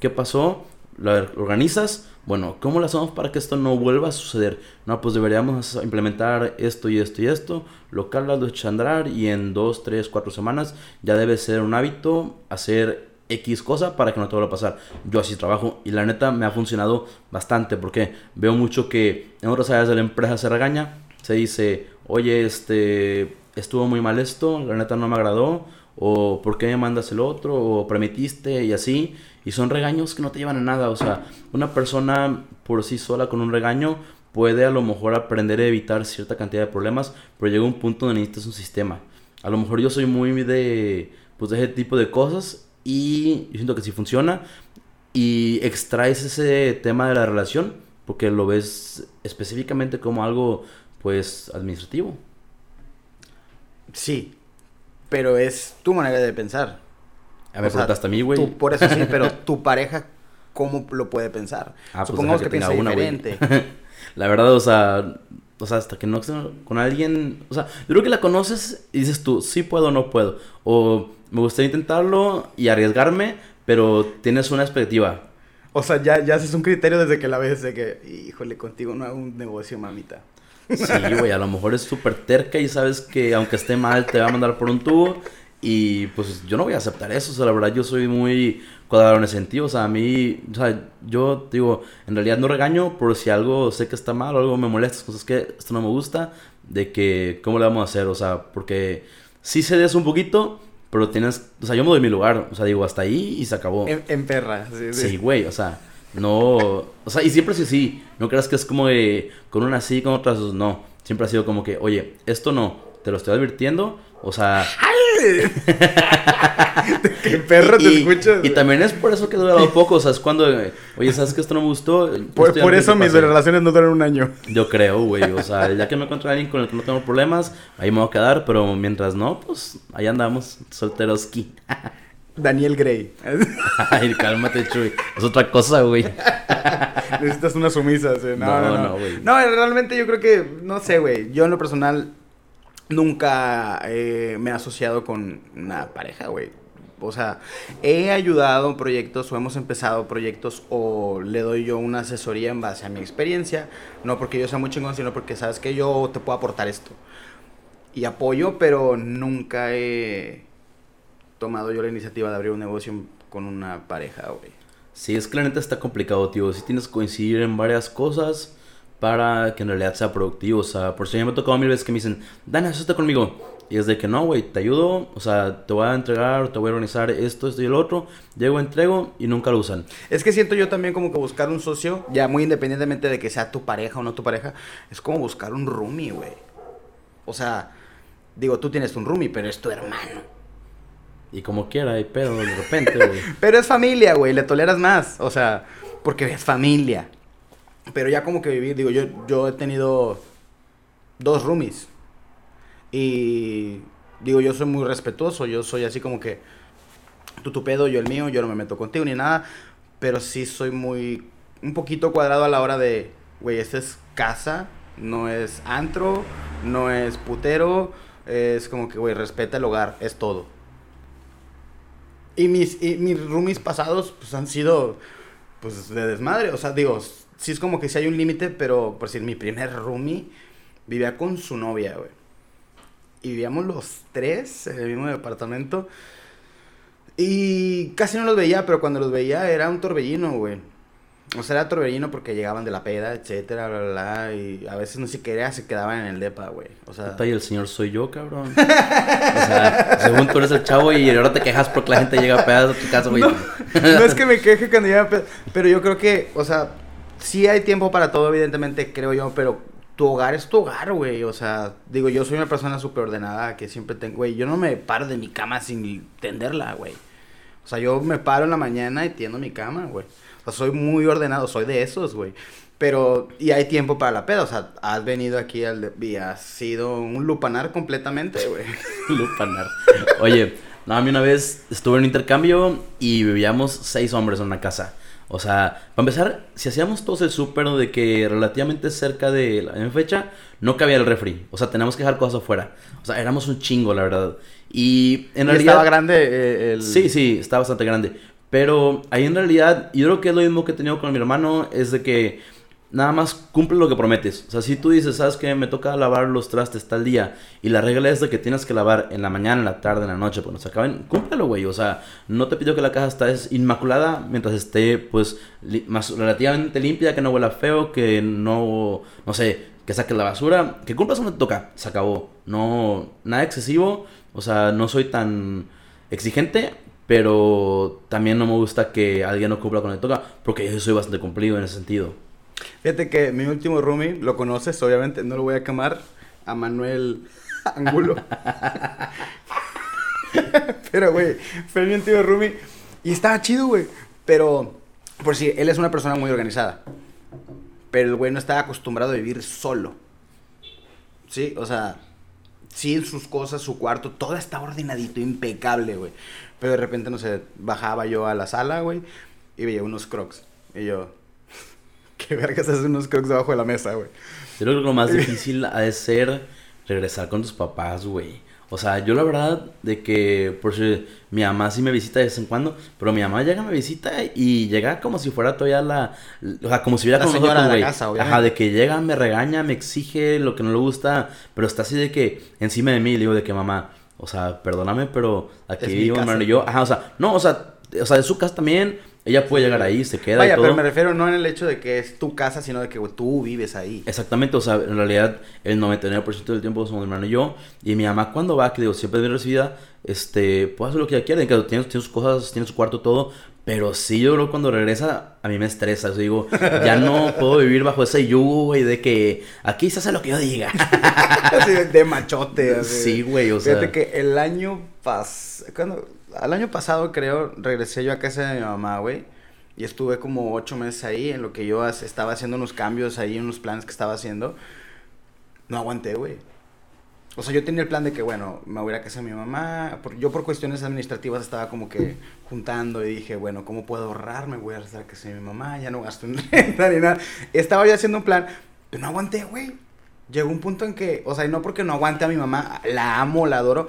¿qué pasó? ¿Lo organizas? Bueno, ¿cómo lo hacemos para que esto no vuelva a suceder? No, pues deberíamos implementar esto y esto y esto, lo echas a andar y en dos, tres, cuatro semanas ya debe ser un hábito hacer X cosa para que no te vuelva a pasar. Yo así trabajo y la neta me ha funcionado bastante porque veo mucho que en otras áreas de la empresa se regaña, se dice, oye, este, estuvo muy mal esto, la neta no me agradó, o por qué me mandas el otro, o permitiste y así. Y son regaños que no te llevan a nada. O sea, una persona por sí sola con un regaño puede a lo mejor aprender a evitar cierta cantidad de problemas, pero llega un punto donde necesitas un sistema. A lo mejor yo soy muy de, pues, de ese tipo de cosas y yo siento que sí funciona y extraes ese tema de la relación porque lo ves específicamente como algo, pues, administrativo. Sí, pero es tu manera de pensar. A ver, preguntaste a mí, güey. por eso sí, pero tu pareja, ¿cómo lo puede pensar? Ah, pues Supongamos que, que piensa una, diferente. La verdad, o sea, o sea, hasta que no con alguien, o sea, yo creo que la conoces y dices tú, sí puedo o no puedo. O me gustaría intentarlo y arriesgarme, pero tienes una expectativa. O sea, ya, ya haces un criterio desde que la ves de que, híjole, contigo no hago un negocio, mamita. Sí, güey, a lo mejor es súper terca y sabes que aunque esté mal te va a mandar por un tubo. Y pues yo no voy a aceptar eso, o sea, la verdad yo soy muy cuadrado en ese sentido, o sea, a mí, o sea, yo digo, en realidad no regaño por si algo sé que está mal o algo me molesta, cosas que esto no me gusta, de que, ¿cómo le vamos a hacer? O sea, porque sí cedes un poquito, pero tienes, o sea, yo me doy mi lugar, o sea, digo, hasta ahí y se acabó. En, en perra. Sí, sí. Sí, güey, o sea, no, o sea, y siempre sí, sí, no creas que es como de, con una sí, con otras no, siempre ha sido como que, oye, esto no, te lo estoy advirtiendo, o sea... ¿Qué perro te y, escuchas? Y también es por eso que he durado poco, o sea, es cuando, oye, ¿sabes que esto no me gustó? Por, por no eso te mis relaciones no duran un año. Yo creo, güey, o sea, ya que me encuentro a alguien con el que no tengo problemas, ahí me voy a quedar, pero mientras no, pues, ahí andamos, solteroski. Daniel Gray. Ay, cálmate, Chuy, es otra cosa, güey. Necesitas una sumisa. sí. No, No, no, no, no. güey. No, realmente yo creo que, no sé, güey. Yo en lo personal nunca eh, me he asociado con una pareja, güey. O sea, he ayudado en proyectos o hemos empezado proyectos o le doy yo una asesoría en base a mi experiencia. No porque yo sea muy chingón, sino porque sabes que yo te puedo aportar esto. Y apoyo, pero nunca he tomado yo la iniciativa de abrir un negocio con una pareja, güey. Sí, es que la neta está complicado, tío. Si tienes que coincidir en varias cosas para que en realidad sea productivo. O sea, por si me ha tocado mil veces que me dicen, Dana, asóciate conmigo. Y es de que no, güey, te ayudo. O sea, te voy a entregar, te voy a organizar esto, esto y el otro. Llego, entrego y nunca lo usan. Es que siento yo también como que buscar un socio, ya muy independientemente de que sea tu pareja o no tu pareja, es como buscar un roomie, güey. O sea, digo, tú tienes un roomie, pero es tu hermano. Y como quiera, hay pedo de repente, güey. Pero es familia, güey, le toleras más. O sea, porque es familia. Pero ya como que vivir, digo, yo, yo he tenido dos roomies. Y digo, yo soy muy respetuoso, yo soy así como que tú tu pedo, yo el mío, yo no me meto contigo ni nada. Pero sí soy muy, un poquito cuadrado a la hora de, güey, esta es casa, no es antro, no es putero. Es como que, güey, respeta el hogar, es todo. Y mis, y mis roomies pasados, pues han sido, pues, de desmadre. O sea, digo, sí es como que sí hay un límite, pero, por decir, mi primer roomie vivía con su novia, güey. Y vivíamos los tres en el mismo departamento. Y casi no los veía, pero cuando los veía era un torbellino, güey. O sea, era torbellino porque llegaban de la peda, etcétera, bla, bla, bla. Y a veces no se quería, se quedaban en el depa, güey. O sea. Y el señor soy yo, cabrón. o sea, según tú eres el chavo y ahora te quejas porque la gente llega a pedas a tu casa, güey. No, no es que me queje cuando llega a peda, pero yo creo que, o sea, sí hay tiempo para todo, evidentemente, creo yo, pero tu hogar es tu hogar, güey. O sea, digo, yo soy una persona súper ordenada que siempre tengo, güey, yo no me paro de mi cama sin tenderla, güey. O sea, yo me paro en la mañana y tiendo mi cama, güey. O sea, soy muy ordenado, soy de esos, güey. Pero, y hay tiempo para la peda, o sea, has venido aquí al, y has sido un lupanar completamente, güey. Lupanar. Oye, no, a mí una vez estuve en un intercambio y vivíamos seis hombres en una casa. O sea, para empezar, si hacíamos todos el súper de que relativamente cerca de la fecha, no cabía el refri. O sea, teníamos que dejar cosas afuera. O sea, éramos un chingo, la verdad. Y en Y realidad... estaba grande eh, el... Sí, sí, está bastante grande. Pero ahí en realidad, yo creo que es lo mismo que he tenido con mi hermano, es de que nada más cumple lo que prometes. O sea, si tú dices, sabes que me toca lavar los trastes tal día, y la regla es de que tienes que lavar en la mañana, en la tarde, en la noche, cuando se acaben, cúmplelo, güey. O sea, no te pido que la casa esté inmaculada mientras esté, pues, más relativamente limpia, que no huela feo, que no, no sé, que saques la basura, que cumplas donde te toca, se acabó. No, nada excesivo, o sea, no soy tan exigente, pero también no me gusta que alguien no cumpla con lo que toca, porque yo soy bastante cumplido en ese sentido. Fíjate que mi último roomie, lo conoces, obviamente, no lo voy a quemar, a Manuel Angulo. Pero, güey, fue mi último roomie y estaba chido, güey. Pero, por si, él es una persona muy organizada. Pero el güey no estaba acostumbrado a vivir solo. Sí, o sea, sí, sus cosas, su cuarto, todo está ordenadito, impecable, güey. Pero de repente, no sé, bajaba yo a la sala, güey, y veía unos crocs. Y yo, ¿qué vergas haces unos crocs debajo de la mesa, güey? Yo creo que lo más difícil ha de ser regresar con tus papás, güey. O sea, yo la verdad de que, por si mi mamá sí me visita de vez en cuando, pero mi mamá llega, me visita y llega como si fuera todavía la, o sea, como si hubiera La señora de la güey. casa, obviamente. Ajá, de que llega, me regaña, me exige lo que no le gusta, pero está así de que encima de mí le digo de que mamá, o sea, perdóname, pero aquí vivo mi casa. hermano y yo, ajá, o sea, no, o sea, o sea, de su casa también, ella puede llegar ahí, se queda y Vaya, todo. pero me refiero no en el hecho de que es tu casa, sino de que tú vives ahí. Exactamente, o sea, en realidad el 99% del tiempo somos mi hermano y yo. Y mi mamá cuando va, que digo, siempre es bien recibida, este, puede hacer lo que ella quiera, que tiene, tiene sus cosas, tiene su cuarto, todo. Pero sí, yo creo que cuando regresa, a mí me estresa. Yo digo, ya no puedo vivir bajo ese yugo, güey, de que aquí se hace lo que yo diga. De, machote. así. Sí, güey, o sea. Fíjate que el año pas... Al año pasado, creo, regresé yo a casa de mi mamá, güey. Y estuve como ocho meses ahí en lo que yo estaba haciendo unos cambios ahí, unos planes que estaba haciendo. No aguanté, güey. O sea, yo tenía el plan de que, bueno, me voy a ir casa de mi mamá. Por- yo por cuestiones administrativas estaba como que juntando y dije, bueno, ¿cómo puedo ahorrar? Me voy a regresar a casa mi mamá, ya no gasto en renta ni nada. Estaba yo haciendo un plan, pero no aguanté, güey. Llegó un punto en que, o sea, no porque no aguante a mi mamá, la amo, la adoro,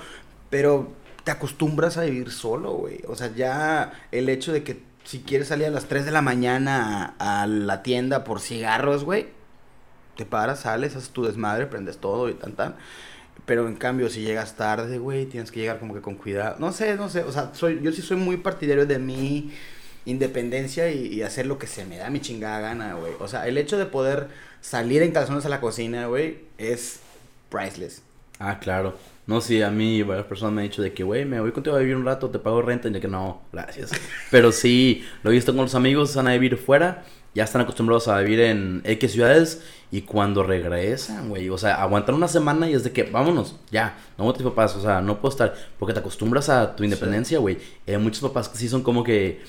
pero te acostumbras a vivir solo, güey. O sea, ya el hecho de que si quieres salir a las 3 de la mañana a, la tienda por cigarros, güey, te paras, sales, haces tu desmadre, prendes todo y tan tan. Pero en cambio, si llegas tarde, güey, tienes que llegar como que con cuidado. No sé, no sé. O sea, soy, yo sí soy muy partidario de mi independencia y, y hacer lo que se me da mi chingada gana, güey. O sea, el hecho de poder salir en calzones a la cocina, güey, es priceless. Ah, claro. No, sí, a mí varias personas me han dicho de que, güey, me voy contigo a vivir un rato, te pago renta. Y de que no, gracias. Pero sí, lo he visto con los amigos, van a vivir fuera, ya están acostumbrados a vivir en X ciudades. Y cuando regresan, güey, o sea, aguantan una semana y es de que, vámonos, ya, no tus papás, o sea, no puedo estar. Porque te acostumbras a tu independencia, güey. Hay muchos papás que sí son como que,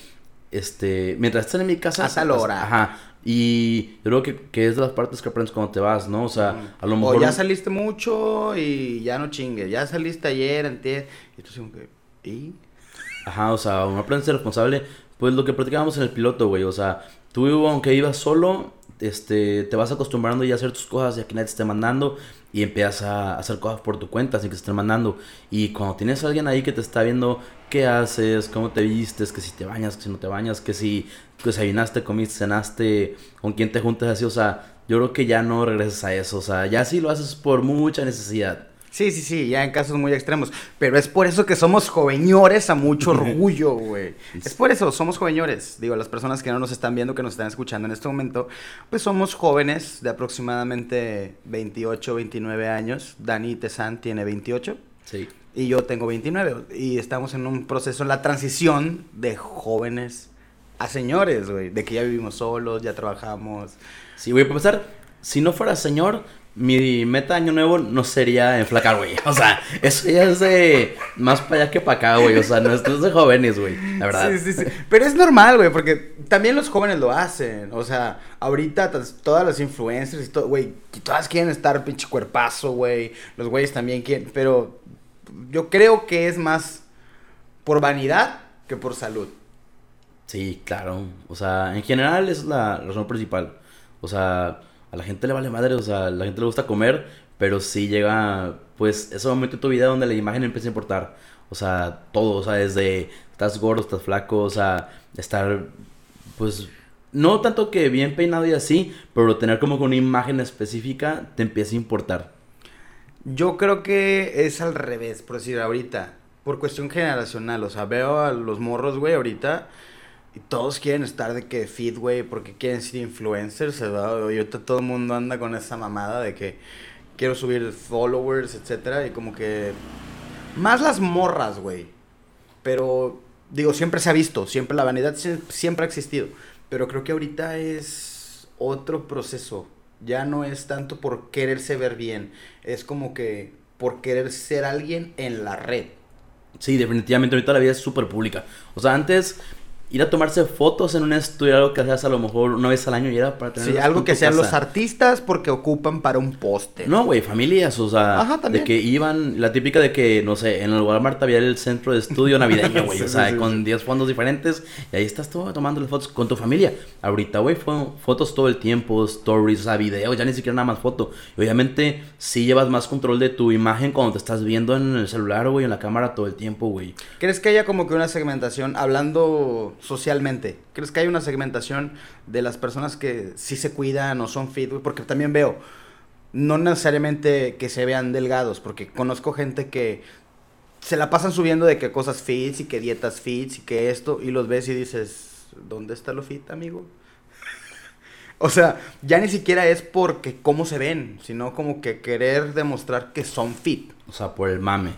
este, mientras están en mi casa. A tal hora. Ajá. Y yo creo que, que es de las partes que aprendes cuando te vas, ¿no? O sea, a lo O mejor. ya saliste mucho y ya no chingues. Ya saliste ayer, antier. Y tú que, ¿y? Ajá, o sea, uno aprende a ser responsable. Pues lo que platicábamos en el piloto, güey. O sea, tú aunque ibas solo, este, te vas acostumbrando ya a hacer tus cosas y a que nadie te esté mandando. Y empiezas a hacer cosas por tu cuenta sin que te estén mandando. Y cuando tienes a alguien ahí que te está viendo qué haces, cómo te vistes, que si te bañas, que si no te bañas, que si desayunaste, comiste, cenaste, con quién te juntas así. O sea, yo creo que ya no regresas a eso. O sea, ya sí lo haces por mucha necesidad. Sí, sí, sí, ya en casos muy extremos. Pero es por eso que somos joveñores a mucho orgullo, güey. Es por eso, somos joveñores. Digo, las personas que no nos están viendo, que nos están escuchando en este momento, pues somos jóvenes de aproximadamente 28, 29 años. Dani Tezán tiene 28. Sí. Y yo tengo 29. Y estamos en un proceso, en la transición de jóvenes a señores, güey. De que ya vivimos solos, ya trabajamos. Sí, güey, para empezar, si no fuera señor, mi meta de año nuevo no sería enflacar, güey. O sea, eso ya es de más para allá que para acá, güey. O sea, no es, no es de jóvenes, güey. La verdad. Sí, sí, sí. Pero es normal, güey, porque también los jóvenes lo hacen. O sea, ahorita todas las influencers y todo, güey, todas quieren estar pinche cuerpazo, güey. Los güeyes también quieren, pero yo creo que es más por vanidad que por salud. Sí, claro. O sea, en general es la razón principal. O sea, a la gente le vale madre, o sea, a la gente le gusta comer, pero sí llega, pues, ese momento de tu vida donde la imagen empieza a importar. O sea, todo, o sea, desde estás gordo, estás flaco, o sea, estar, pues, no tanto que bien peinado y así, pero tener como una imagen específica te empieza a importar. Yo creo que es al revés, por decir, ahorita. Por cuestión generacional. O sea, veo a los morros, güey, ahorita. Y todos quieren estar de que fit, güey, porque quieren ser influencers, ¿verdad? Y ahorita todo el mundo anda con esa mamada de que quiero subir followers, etcétera. Y como que. Más las morras, güey. Pero, digo, siempre se ha visto. Siempre la vanidad sie- siempre ha existido. Pero creo que ahorita es otro proceso. Ya no es tanto por quererse ver bien. Es como que por querer ser alguien en la red. Sí, definitivamente ahorita la vida es súper pública. O sea, antes ir a tomarse fotos en un estudio algo que hacías a lo mejor una vez al año y era para tener Sí, algo que sean los artistas porque ocupan para un póster. No, güey, familias, o sea, Ajá, también. de que iban, la típica de que, no sé, en el Walmart había el centro de estudio navideño, güey, Sí, o sea, sí, con sí. 10 fondos diferentes, y ahí estás tú tomando las fotos con tu familia. Ahorita, güey, fotos todo el tiempo, stories, o sea, videos, ya ni siquiera nada más foto. Y obviamente, sí llevas más control de tu imagen cuando te estás viendo en el celular, güey, en la cámara todo el tiempo, güey. ¿Crees que haya como que una segmentación, hablando socialmente, crees que hay una segmentación de las personas que sí se cuidan o son fit? Porque también veo, no necesariamente que se vean delgados, porque conozco gente que se la pasan subiendo de que cosas fits y que dietas fits y que esto, y los ves y dices, ¿dónde está lo fit, amigo? o sea, ya ni siquiera es porque cómo se ven, sino como que querer demostrar que son fit, O sea, por el mame.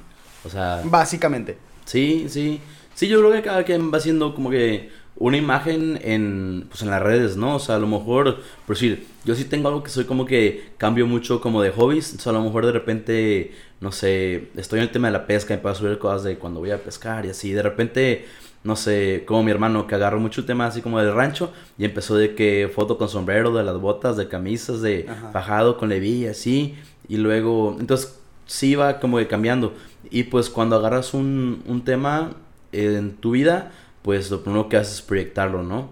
O sea, básicamente. Sí, sí. Sí, yo creo que cada quien va haciendo como que una imagen en, pues en las redes, ¿no? O sea, a lo mejor, por decir, yo sí tengo algo que soy como que cambio mucho como de hobbies. O sea, a lo mejor de repente, no sé, estoy en el tema de la pesca y puedo subir cosas de cuando voy a pescar y así. De repente, no sé, como mi hermano que agarró mucho el tema así como del rancho y empezó de que foto con sombrero, de las botas, de camisas, de Ajá. bajado con levilla, así. Y luego, entonces sí va como que cambiando. Y pues cuando agarras un, un tema en tu vida, pues lo primero que haces es proyectarlo, ¿no?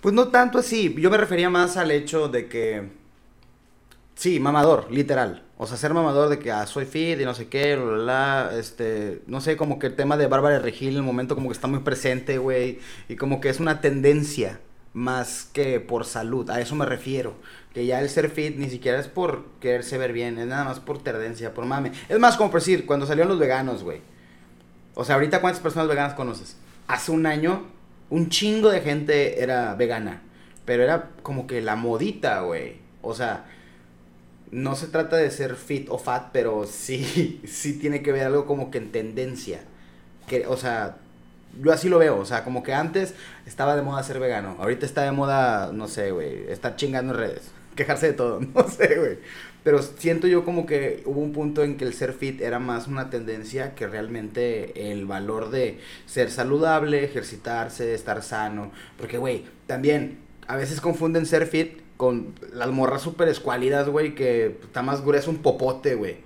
Pues no tanto así, yo me refería más al hecho de que, sí, mamador, literal. O sea, ser mamador de que ah, soy fit y no sé qué, la, la, la, este, no sé, como que el tema de Bárbara Regil en el momento como que está muy presente, güey, y como que es una tendencia más que por salud, a eso me refiero. Que ya el ser fit ni siquiera es por quererse ver bien, es nada más por tendencia, por mame. Es más, como por decir, cuando salieron los veganos, güey. O sea, ahorita cuántas personas veganas conoces? Hace un año, un chingo de gente era vegana. Pero era como que la modita, güey. O sea, no se trata de ser fit o fat, pero sí, sí tiene que ver algo como que en tendencia. Que, o sea, yo así lo veo. O sea, como que antes estaba de moda ser vegano. Ahorita está de moda, no sé, güey, estar chingando en redes. Quejarse de todo, no sé, güey. Pero siento yo como que hubo un punto en que el ser fit era más una tendencia que realmente el valor de ser saludable, ejercitarse, estar sano. Porque, güey, también a veces confunden ser fit con las morras súper escuálidas, güey, que está más grueso un popote, güey.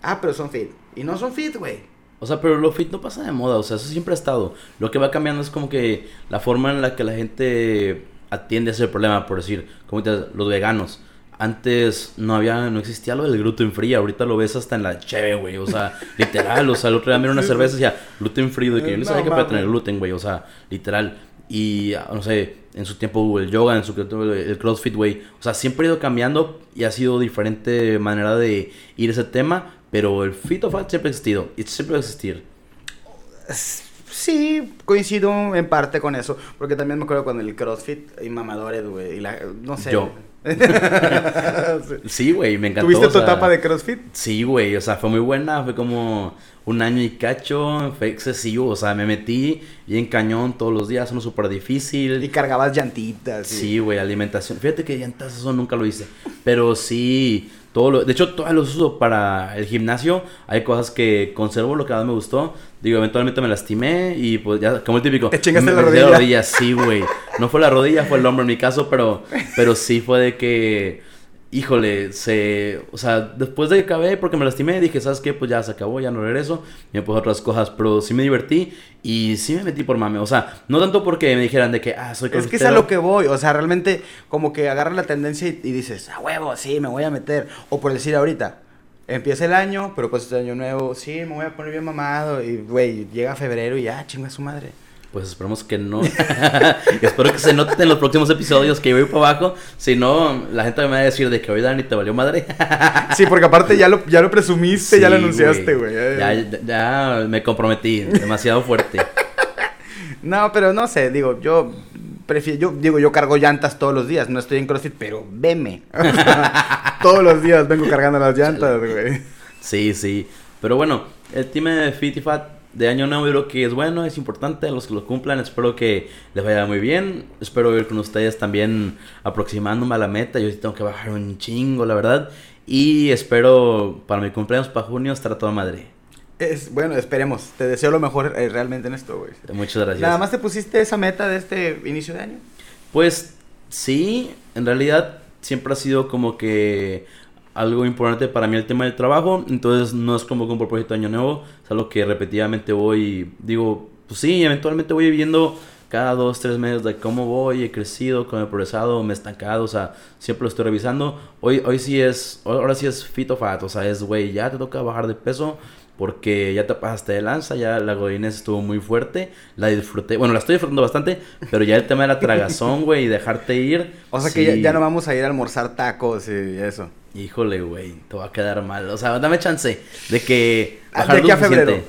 Ah, pero son fit. Y no son fit, güey. O sea, pero lo fit no pasa de moda, o sea, eso siempre ha estado. Lo que va cambiando es como que la forma en la que la gente atiende ese problema, por decir, como los veganos. Antes no había, no existía lo del gluten free, ahorita lo ves hasta en la cheve, güey, o sea, literal, o sea, el otro día miré una cerveza y decía gluten free, de que yo no No sabía que podía tener gluten, güey, o sea, literal. Y, ah, no sé, en su tiempo el yoga, en su tiempo el crossfit, güey. O sea, siempre ha ido cambiando y ha sido diferente manera de ir a ese tema. pero el Fit of Fat siempre ha existido y siempre va a existir. Sí, coincido en parte con eso. Porque también me acuerdo cuando el CrossFit y mamadores, güey. Y la, no sé. Yo. sí, güey, me encantó. ¿Tuviste tu etapa de CrossFit? Sí, güey, o sea, fue muy buena. Fue como un año y cacho. Fue excesivo, o sea, me metí bien cañón todos los días. Uno súper difícil. Y cargabas llantitas. Sí, güey, alimentación. Fíjate que llantas, eso nunca lo hice. Pero sí de hecho, todos los uso para el gimnasio. Hay cosas que conservo, lo que más me gustó. Digo, eventualmente me lastimé y pues ya, como el típico. Te chingaste la rodilla. la rodilla. Sí, güey. No fue la rodilla, fue el hombro en mi caso, pero, pero sí fue de que híjole, se, o sea, después de que acabé, porque me lastimé, dije, ¿sabes qué? Pues ya se acabó, ya no regreso, me puse otras cosas, pero sí me divertí y sí me metí por mame, o sea, no tanto porque me dijeran de que, ah, soy Es que es a lo que voy, o sea, realmente como que agarras la tendencia y, dices, a huevo, sí, me voy a meter, o por decir ahorita, empieza el año, pero pues este año nuevo, sí, me voy a poner bien mamado, y güey, llega febrero y ya, chinga su madre. Pues esperemos que no. espero que se note en los próximos episodios que yo voy para abajo. Si no, la gente me va a decir de que hoy Dani te valió madre. sí, porque aparte ya lo, ya lo presumiste, ya lo anunciaste, güey. Ya, ya, me comprometí demasiado fuerte. no, pero no sé, digo, yo prefiero, yo digo, yo cargo llantas todos los días. No estoy en CrossFit, pero veme. Todos los días vengo cargando las llantas, güey. Sí, sí. Pero bueno, el team de Fit Fat de año nuevo yo creo que es bueno, es importante a los que lo cumplan. Espero que les vaya muy bien. Espero ir con ustedes también aproximándome a la meta. Yo sí tengo que bajar un chingo, la verdad. Y espero para mi cumpleaños para junio estar a toda madre. Es, bueno, esperemos. Te deseo lo mejor eh, realmente en esto, güey. Muchas gracias. ¿Nada más te pusiste esa meta de este inicio de año? Pues sí, en realidad siempre ha sido como que algo importante para mí el tema del trabajo, entonces no es como un propósito de año nuevo, es algo que repetidamente voy, digo, pues sí, eventualmente voy viendo cada dos, tres meses de cómo voy, he crecido, cómo he progresado, me he estancado, o sea, siempre lo estoy revisando. Hoy, hoy sí es, ahora sí es fit of fat, o sea, es, güey, ya te toca bajar de peso porque ya te pasaste de lanza, ya la godinés estuvo muy fuerte, la disfruté, bueno, la estoy disfrutando bastante, pero ya el tema de la tragazón, güey, y dejarte ir. O sea que ya, ya, no vamos a ir a almorzar tacos y eso. Híjole, güey, te va a quedar mal. O sea, dame chance de que. Bajar de aquí a febrero.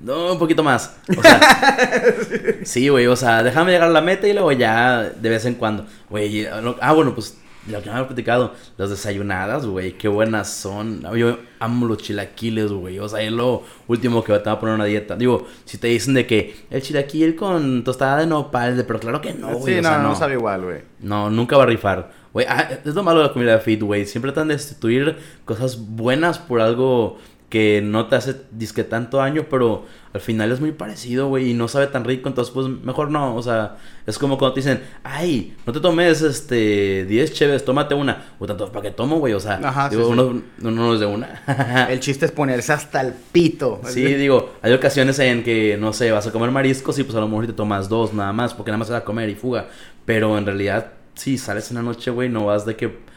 No, un poquito más. O sea, sí, güey, o sea, déjame llegar a la meta y luego ya de vez en cuando. Güey, ah, bueno, pues lo que me había platicado, las desayunadas, güey, qué buenas son. Yo amo los chilaquiles, güey. O sea, es lo último que te va a poner una dieta. Digo, si te dicen de que el chilaquil con tostada de nopal, pero claro que no, güey. Sí, no, no, sabe igual, güey. No, nunca va a rifar. Güey, ah, es lo malo de la comida de fit, güey. Siempre tratan de destituir cosas buenas por algo que no te hace disque tanto daño, pero al final es muy parecido, güey, y no sabe tan rico, entonces pues mejor no, o sea, es como cuando te dicen, ay, no te tomes este 10 cheves, tómate una, o tanto, ¿para qué tomo, güey? O sea, digo, Uno, no es de una. el chiste es ponerse hasta el pito. Sí, digo, hay ocasiones en que, no sé, vas a comer mariscos y pues a lo mejor te tomas dos nada más, porque nada más vas a comer y fuga, pero en realidad si sales en la noche, güey, no vas de que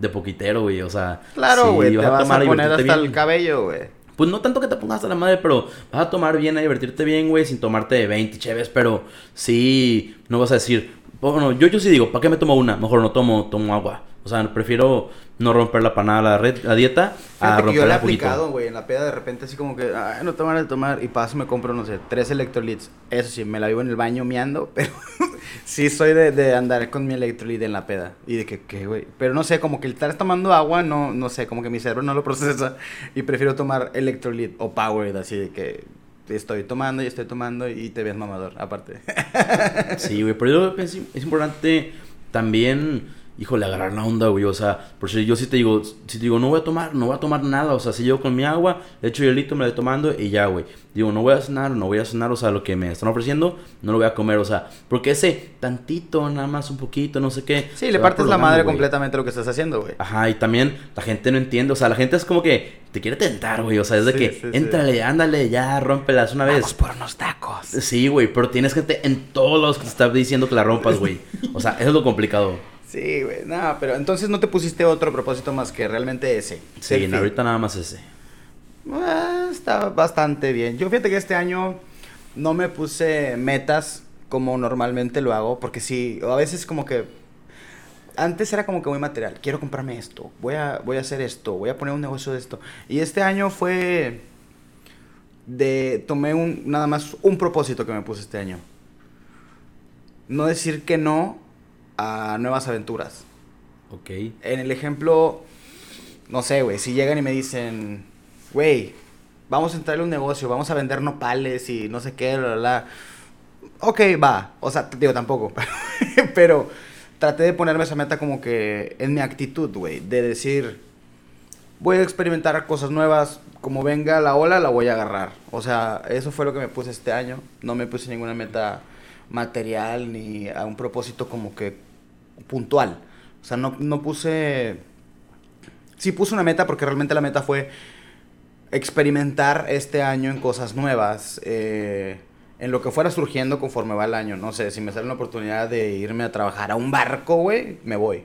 de poquitero, güey, o sea, claro, güey, te vas, a, poner hasta el cabello, güey. Pues no tanto que te pongas hasta la madre, pero vas a tomar bien, a divertirte bien, güey, sin tomarte de 20 cheves, pero sí, no vas a decir, bueno, yo, yo sí digo, ¿para qué me tomo una? Mejor no tomo, tomo agua. O sea, prefiero no romper la panada la, red, la dieta a romper yo he aplicado, güey, en la peda de repente así como que, ay, no tomar de tomar y paso me compro, no sé, tres electrolits. Eso sí, me la vivo en el baño miando, pero sí soy de, de, andar con mi electrolit en la peda. Y de que, ¿qué, güey? Pero no sé, como que el estar tomando agua, no, no sé, como que mi cerebro no lo procesa y prefiero tomar electrolit o powered, así de que estoy tomando y estoy tomando y te ves mamador, aparte. sí, güey, pero yo es, es importante también híjole, agarrar la onda, güey. O sea, por si yo sí te digo, si te digo, no voy a tomar, no voy a tomar nada. O sea, si yo con mi agua, le echo hielito, me la estoy tomando y ya, güey. Digo, no voy a cenar, no voy a cenar, o sea, lo que me están ofreciendo, no lo voy a comer, o sea, porque ese tantito, nada más un poquito, no sé qué. Sí, le partes la madre completamente lo que estás haciendo, güey. Ajá, y también la gente no entiende, o sea, la gente es como que te quiere tentar, güey, o sea, es de que, sí, éntrale, ándale, ya, rómpelas una vez. Vamos por unos tacos. Sí, güey, pero tienes gente en todos los que te está diciendo que la rompas, güey. O sea, eso es lo complicado. Sí, güey, nada, pero entonces no te pusiste otro propósito más que realmente ese. Sí, ahorita nada más ese. Ah, está bastante bien. Yo fíjate que este año no me puse metas como normalmente lo hago, porque sí, a veces como que antes era como que muy material. Quiero comprarme esto, voy a, voy a hacer esto, voy a poner un negocio de esto. Y este año fue de, tomé un, nada más un propósito que me puse este año. No decir que no a nuevas aventuras. Ok. En el ejemplo, no sé, güey, si llegan y me dicen, güey, vamos a entrarle a un negocio, vamos a vender nopales y no sé qué, la, la, la. Ok, va. O sea, digo, tampoco. pero traté de ponerme esa meta como que en mi actitud, güey, de decir, voy a experimentar cosas nuevas, como venga la ola, la voy a agarrar. O sea, eso fue lo que me puse este año. No me puse ninguna meta material ni a un propósito como que puntual. O sea, no, no puse... Sí puse una meta porque realmente la meta fue experimentar este año en cosas nuevas. eh, en lo que fuera surgiendo conforme va el año. No sé, si me sale una oportunidad de irme a trabajar a un barco, güey, me voy.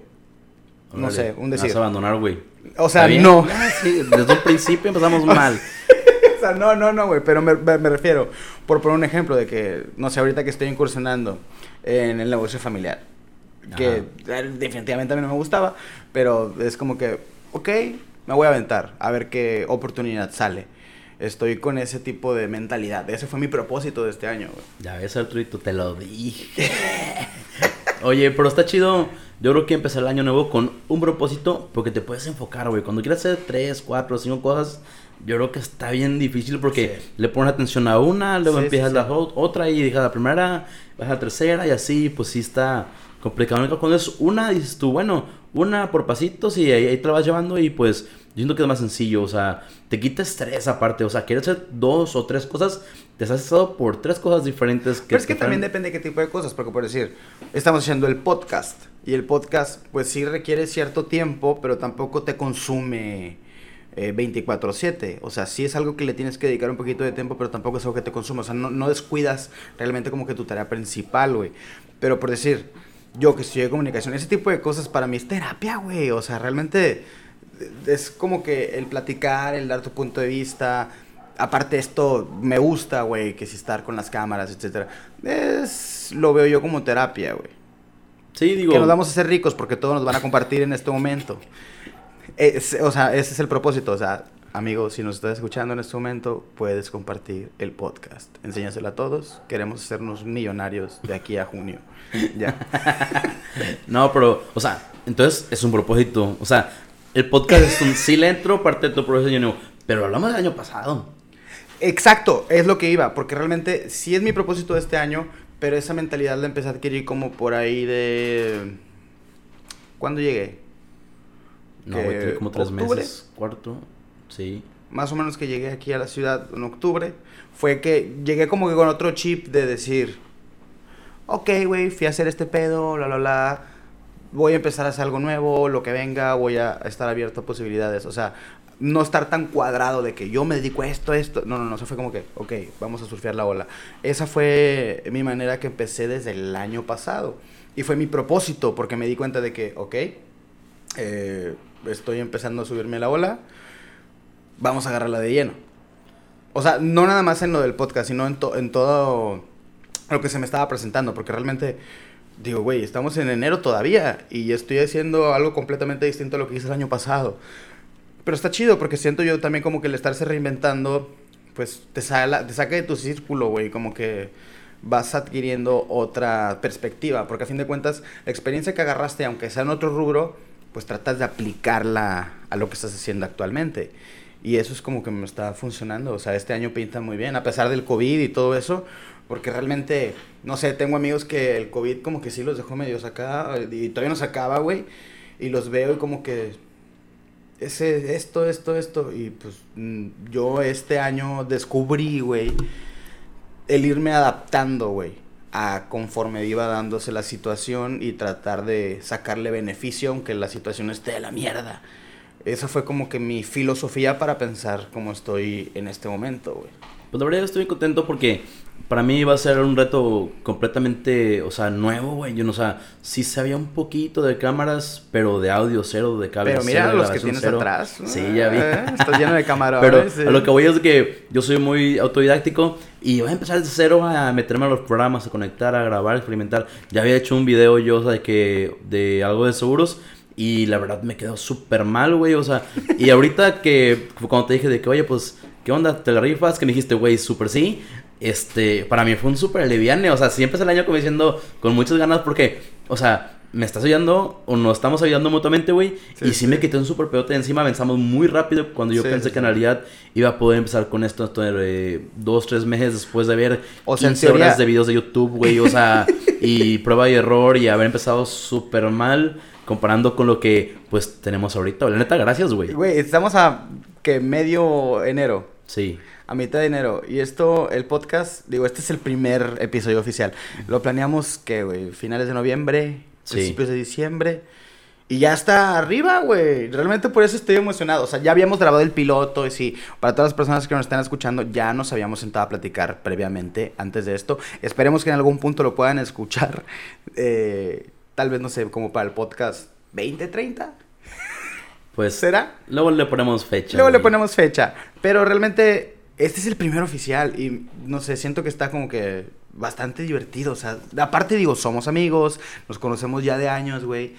No sé, un me vas decir. a abandonar, güey. O sea, no. Ah, sí, desde un principio empezamos mal. O sea, no, no, no, güey, pero me, me- me refiero, por poner un ejemplo de que, no sé, ahorita que estoy incursionando en el negocio familiar, que eh, definitivamente a mí no me gustaba, pero es como que, ok, me voy a aventar, a ver qué oportunidad sale. Estoy con ese tipo de mentalidad, ese fue mi propósito de este año, güey. Ya ves, Arturito, te lo dije. Oye, pero está chido. Yo creo que empezar el año nuevo con un propósito porque te puedes enfocar, güey. Cuando quieras hacer tres, cuatro, cinco cosas, yo creo que está bien difícil porque Sí. le pones atención a una, luego Sí, empiezas sí, la otra y dejas la primera, vas a la tercera y así, pues sí está complicado. Cuando es una, dices tú, bueno, una por pasitos y ahí, ahí te la vas llevando y pues yo siento que es más sencillo, o sea, te quita estrés aparte, o sea, quieres hacer dos o tres cosas, te has estado por tres cosas diferentes. Pero es que también depende de qué tipo de cosas, porque por decir, estamos haciendo el podcast y el podcast pues sí requiere cierto tiempo, pero tampoco te consume eh, 24/7. O sea, sí es algo que le tienes que dedicar un poquito de tiempo, pero tampoco es algo que te consume. O sea, no, no descuidas realmente como que tu tarea principal, güey. Pero por decir, yo que estudié comunicación, ese tipo de cosas para mí es terapia, güey. O sea, realmente es como que el platicar, el dar tu punto de vista. Aparte esto me gusta, güey, que si estar con las cámaras, etcétera. Es lo veo yo como terapia, güey. Sí, digo. Que nos vamos a hacer ricos porque todos nos van a compartir en este momento. Es- o sea, ese es el propósito. O sea, amigo, si nos estás escuchando en este momento, puedes compartir el podcast. Enséñaselo a todos. Queremos hacernos millonarios de aquí a junio. Ya. No, pero, o sea, entonces es un propósito. O sea, el podcast es un sí le entro, parte de tu propósito de nuevo. Pero hablamos del año pasado. Exacto, es lo que iba, porque realmente sí es mi propósito de este año, pero esa mentalidad la empecé a adquirir como por ahí de... ¿Cuándo llegué? No, ¿Qué? güey, tiene como tres ¿Octubre? meses. Cuarto. Sí. Más o menos que llegué aquí a la ciudad en octubre, fue que llegué como que con otro chip de decir, ok, güey, fui a hacer este pedo, bla, bla, bla, voy a empezar a hacer algo nuevo, lo que venga, voy a estar abierto a posibilidades, o sea, no estar tan cuadrado de que yo me dedico a esto, esto, no, no, no, eso fue como que, ok, vamos a surfear la ola. Esa fue mi manera que empecé desde el año pasado, y fue mi propósito, porque me di cuenta de que, ok, eh, estoy empezando a subirme la ola, vamos a agarrarla de lleno. O sea, no nada más en lo del podcast, sino en todo lo que se me estaba presentando, porque realmente digo, güey, estamos en enero todavía y estoy haciendo algo completamente distinto a lo que hice el año pasado. Pero está chido porque siento yo también como que el estarse reinventando, pues te, sala- te saca de tu círculo, güey, como que vas adquiriendo otra perspectiva, porque a fin de cuentas la experiencia que agarraste, aunque sea en otro rubro, pues tratas de aplicarla a lo que estás haciendo actualmente. Y eso es como que me está funcionando. O sea, este año pinta muy bien, a pesar del COVID y todo eso. Porque realmente, no sé, tengo amigos que el COVID como que sí los dejó medio acá. Y todavía no acaba, güey. Y los veo y como que... Ese, esto, esto, esto. Y pues mm, yo este año descubrí, güey, el irme adaptando, güey, a conforme iba dándose la situación y tratar de sacarle beneficio aunque la situación esté de la mierda. Esa fue como que mi filosofía para pensar cómo estoy en este momento, güey. Pues la verdad estoy contento porque para mí iba a ser un reto completamente, o sea, nuevo, güey. Yo no, o sea, sí sabía un poquito de cámaras, pero de audio cero, de cable Pero mira cero, los que tienes cero. atrás. Sí, ya vi. Eh, Estás lleno de cámaras. Pero a lo que voy es que yo soy muy autodidáctico y voy a empezar desde cero a meterme a los programas, a conectar, a grabar, a experimentar. Ya había hecho un video yo o sea, de que de algo de seguros y la verdad me quedó súper mal, güey. O sea, y ahorita que cuando te dije de que, oye, pues, ¿qué onda? ¿Te la rifas? Que me dijiste, güey, súper sí. Este, para mí fue un súper aliviane. O sea, siempre es el año como diciendo con muchas ganas porque, o sea, me estás ayudando o nos estamos ayudando mutuamente, güey. Sí, y sí, sí. me quité un súper pedote de encima. Avanzamos muy rápido cuando yo Sí, pensé que en realidad iba a poder empezar con esto, esto de dos, tres meses después de ver O sea, en 15 teoría- horas de videos de YouTube, güey. O sea, y prueba y error y haber empezado súper mal comparando con lo que pues tenemos ahorita. La neta, gracias, güey. Güey, estamos a que medio enero. Sí. A mitad de enero. Y esto, el podcast, digo, este es el primer episodio oficial. Lo planeamos, que, güey? Finales de noviembre, Sí. principios de diciembre. Y ya está arriba, güey. Realmente por eso estoy emocionado. O sea, ya habíamos grabado el piloto. Y sí, para todas las personas que nos están escuchando, ya nos habíamos sentado a platicar previamente antes de esto. Esperemos que en algún punto lo puedan escuchar. Eh, tal vez, no sé, como para el podcast 20, 30. Pues ¿Será? luego le ponemos fecha. Luego le ponemos fecha. Pero realmente, este es el primer oficial. Y no sé, siento que está como que bastante divertido. O sea, aparte, digo, somos amigos, nos conocemos ya de años, güey.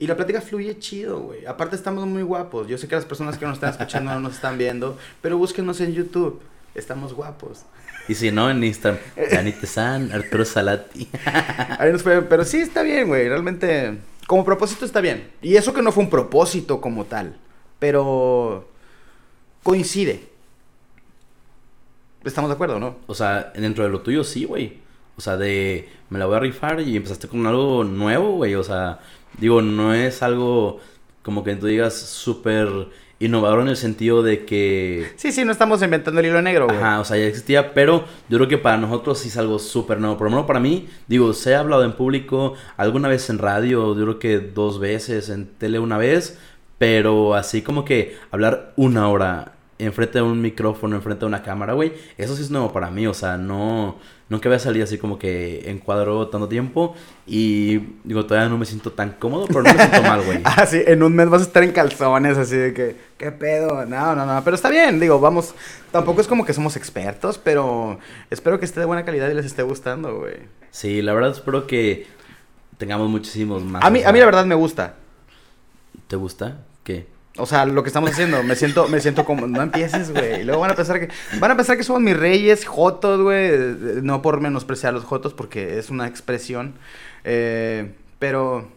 Y la plática fluye chido, güey. Aparte, estamos muy guapos. Yo sé que las personas que nos están escuchando no nos están viendo, pero búsquenos en YouTube. Estamos guapos. Y si no, en Instagram, Danite San, Arturo Salati. Ahí nos pueden- Pero sí está bien, güey. Realmente, como propósito está bien. Y eso que no fue un propósito como tal. Pero coincide. Estamos de acuerdo, ¿no? O sea, dentro de lo tuyo sí, güey. O sea, de me la voy a rifar y empezaste con algo nuevo, güey. O sea, digo, no es algo como que tú digas súper innovador en el sentido de que... Sí, sí, no estamos inventando el hilo negro, güey. Ajá, o sea, ya existía, pero yo creo que para nosotros sí es algo súper nuevo. Por lo menos para mí, digo, se ha hablado en público alguna vez en radio, yo creo que dos veces, en tele una vez, pero así como que hablar una hora enfrente de un micrófono, enfrente de una cámara, güey, eso sí es nuevo para mí, o sea, no, nunca había salido así como que en cuadro tanto tiempo y digo, todavía no me siento tan cómodo, pero no me siento mal, güey. Ah, sí, en un mes vas a estar en calzones, así de que, ¿qué pedo? No, no, no, pero está bien, digo, vamos, tampoco es como que somos expertos, pero espero que esté de buena calidad y les esté gustando, güey. Sí, la verdad espero que tengamos muchísimos más. A mí, a mí la verdad me gusta. ¿Te gusta? ¿Qué? O sea, lo que estamos haciendo, me siento, me siento como, no empieces, güey. Y Luego van a pensar que, van a pensar que somos mis reyes, jotos, güey. No por menospreciar a los jotos, porque es una expresión. Eh, pero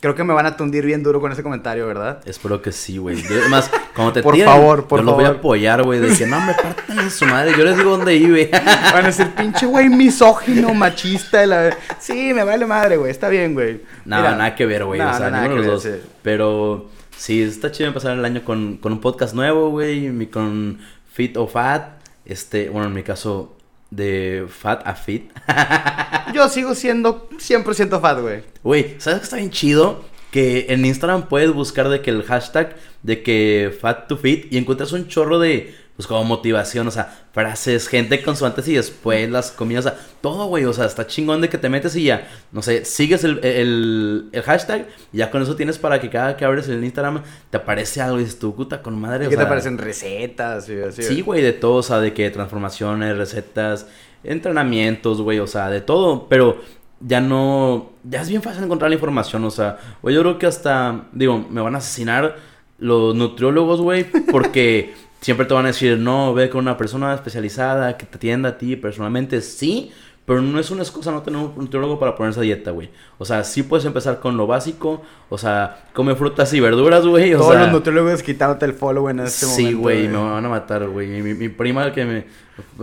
creo que me van a tundir bien duro con ese comentario, ¿verdad? Espero que sí, güey. Además, cuando te Por tiren, favor, por yo los voy a favor. apoyar, güey. De que no, me parten en su madre. Yo les digo dónde vive. Van a decir, pinche güey misógino, machista. La... Sí, me vale madre, güey. Está bien, güey. Mira, nada que ver, güey. no, o sea, nada que dos. ver, sí. Pero sí, está chido empezar el año con, con un podcast nuevo, güey. Con Fit o Fat. Este, bueno, en mi caso, de Fat a Fit. Yo sigo siendo 100% fat, güey. Güey, ¿sabes qué está bien chido? Que en Instagram puedes buscar de que el hashtag de que fat to fit y encuentras un chorro de, pues como motivación, o sea, frases, gente con su antes y después, las comidas, o sea, todo, güey, o sea, está chingón de que te metes y ya, no sé, sigues el, el, el hashtag y ya con eso tienes para que cada que abres el Instagram te aparece algo y dices, tu puta con madre, ¿Y o qué te sea, parecen recetas? y así, Sí, güey, de todo, o sea, de que transformaciones, recetas, entrenamientos, güey, o sea, de todo, pero ya no, ya es bien fácil encontrar la información, o sea, güey, yo creo que hasta, digo, me van a asesinar los nutriólogos, güey, porque siempre te van a decir, no, ve con una persona especializada que te atienda a ti personalmente, sí, pero no es una excusa no tener un nutriólogo para ponerse a dieta, güey. O sea, sí puedes empezar con lo básico, o sea, come frutas y verduras, güey, o Todos sea... los nutriólogos quitándote el follow en este momento. Sí, güey, me van a matar, güey. Mi, mi prima que me...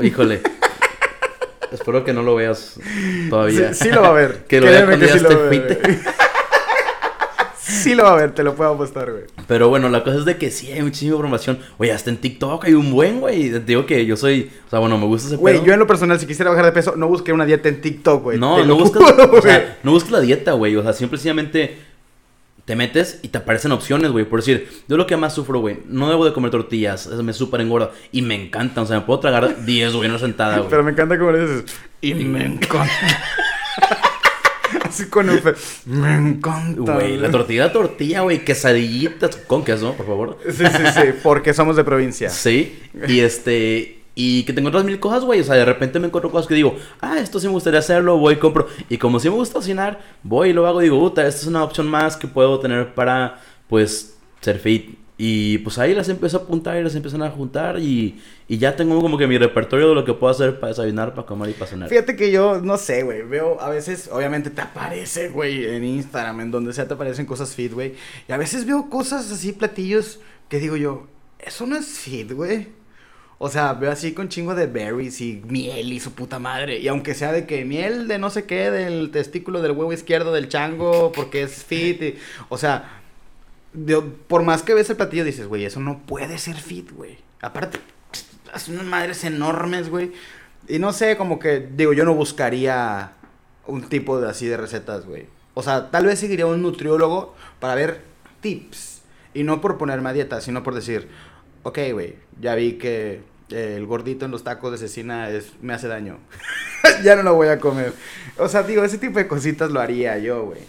Híjole. Espero que no lo veas todavía. Sí, sí lo va a ver. que lo vea ya sí esté a ver, fit. güey. Sí lo va a ver, te lo puedo apostar, güey. Pero bueno, la cosa es de que sí hay muchísima información. Oye, hasta en TikTok hay un buen, güey. Te digo que yo soy... O sea, bueno, me gusta ese Güey, pedo. yo en lo personal, si quisiera bajar de peso, no busqué una dieta en TikTok, güey. No, Te no juro, o sea, no buscas la dieta, güey. O sea, simplemente te metes y te aparecen opciones, güey. Por decir, yo lo que más sufro, güey, no debo de comer tortillas, eso me súper engorda. Y me encantan, o sea, me puedo tragar 10, güey, en una sentada, güey. Pero me encanta como le dices, y me encanta. Así con el fe. Me encanta. Güey, la tortilla, tortilla, güey, quesadillitas con queso, por favor. Sí, sí, sí, porque somos de provincia. Sí, y este... Y que te encuentras mil cosas, güey. O sea, de repente me encuentro cosas que digo, ah, esto sí me gustaría hacerlo, voy y compro. Y como sí me gusta cocinar, voy y lo hago. Digo, puta, esta es una opción más que puedo tener para, pues, ser fit. Y pues ahí las empiezo a apuntar y las empiezan a juntar. Y, y ya tengo como que mi repertorio de lo que puedo hacer para desayunar, para comer y para cenar. Fíjate que yo, no sé, güey, veo, a veces, obviamente te aparece, güey, en Instagram, en donde sea te aparecen cosas fit, güey. Y a veces veo cosas así, platillos, que digo yo, eso no es fit, güey. O sea, veo así con chingo de berries y miel y su puta madre. Y aunque sea de que miel de no sé qué, del testículo del huevo izquierdo del chango, porque es fit. o sea, de- por más que ves el platillo, dices, güey, eso no puede ser fit, güey. Aparte, hacen unas madres enormes, güey. Y no sé, como que, digo, yo no buscaría un tipo de así de recetas, güey. O sea, tal vez seguiría un nutriólogo para ver tips. Y no por ponerme a dieta, sino por decir, ok, güey, ya vi que eh, el gordito en los tacos de cecina es, me hace daño. ya no lo voy a comer. O sea, digo, ese tipo de cositas lo haría yo, güey.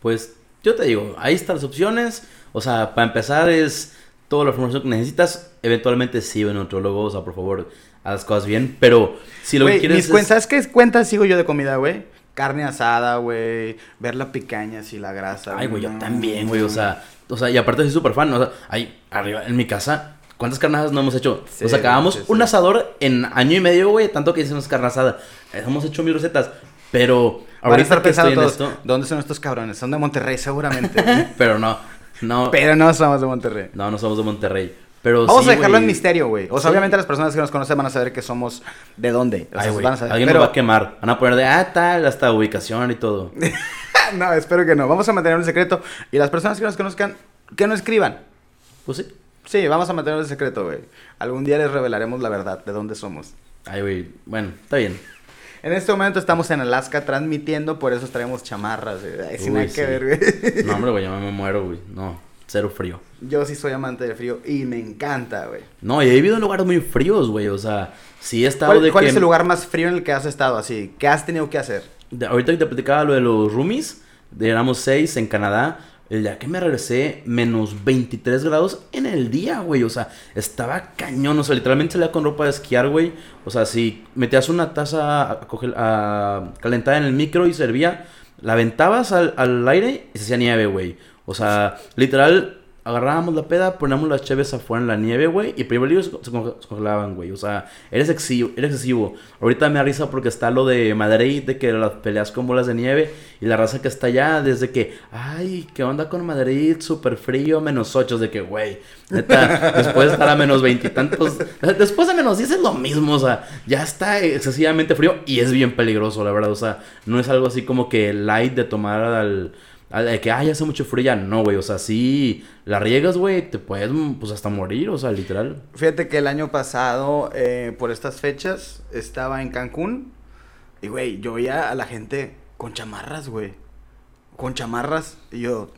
Pues yo te digo, ahí están las opciones. O sea, para empezar es toda la información que necesitas. Eventualmente sí, un nutriólogo, o sea, por favor, haz las cosas bien. Pero si lo Güey, que quieres mis es... cuentas, ¿sabes qué cuentas sigo yo de comida, güey? Carne asada, güey. Ver la picaña y la grasa. Ay, güey, yo también, güey, o sea... O sea, y aparte soy súper fan, o sea, ahí arriba en mi casa... ¿Cuántas carnadas no hemos hecho? Sí, Nos acabamos sí, sí. un asador en año y medio, güey, tanto que hicimos carne asada. Eh, Hemos hecho mil recetas, pero ahorita estar que estoy pensando en todos, esto... ¿dónde son estos cabrones? Son de Monterrey, seguramente. Pero no, no, Pero no somos de Monterrey. no, no somos de Monterrey. Pero Vamos sí, a dejarlo en misterio, güey. O sea, Sí. obviamente las personas que nos conocen van a saber que somos de dónde. O sea, Ay, van a saber. alguien Pero- nos va a quemar. Van a poner de, ah, tal, hasta ubicación y todo. no, espero que no. Vamos a mantenerlo en secreto. Y las personas que nos conozcan, que no escriban. Pues sí. Sí, vamos a mantenerlo en secreto, güey. Algún día les revelaremos la verdad de dónde somos. Ay, güey, bueno, está bien. En este momento estamos en Alaska transmitiendo, por eso traemos chamarras, güey. Sin nada sí. que ver, güey. No, hombre, güey, yo me muero, güey. No, cero frío. Yo sí soy amante del frío y me encanta, güey. No, y he vivido en lugares muy fríos, güey. O sea, sí he estado ¿Cuál, de cuál que... es el lugar más frío en el que has estado así? ¿Qué has tenido que hacer? de- ahorita que te platicaba lo de los roomies, éramos seis en Canadá. El día que me regresé, menos 23 grados en el día, güey. O sea, estaba cañón. O sea, literalmente salía con ropa de esquiar, güey. O sea, si metías una taza coger, a calentar en el micro y servía, la aventabas al, al aire y se hacía nieve, güey. O sea, literal, agarrábamos la peda, poníamos las cheves afuera en la nieve, güey. Y primero ellos se conge- se congelaban, güey. O sea, eres excesivo, eres excesivo. Ahorita me da risa porque está lo de Madrid, de que las peleas con bolas de nieve. Y la raza que está allá, desde que, ay, ¿qué onda con Madrid? Súper frío, menos ocho. De que, güey, neta, después de estar a menos veintitantos, después de menos diez es lo mismo. O sea, ya está excesivamente frío y es bien peligroso, la verdad. O sea, no es algo así como que light de tomar al. Al- de que, ay, hace mucho frío ya. No, güey. O sea, sí, la riegas, güey, te puedes, pues, hasta morir. O sea, literal. Fíjate que el año pasado, eh, por estas fechas, estaba en Cancún. Y, güey, yo veía a la gente con chamarras, güey. Con chamarras. Y yo,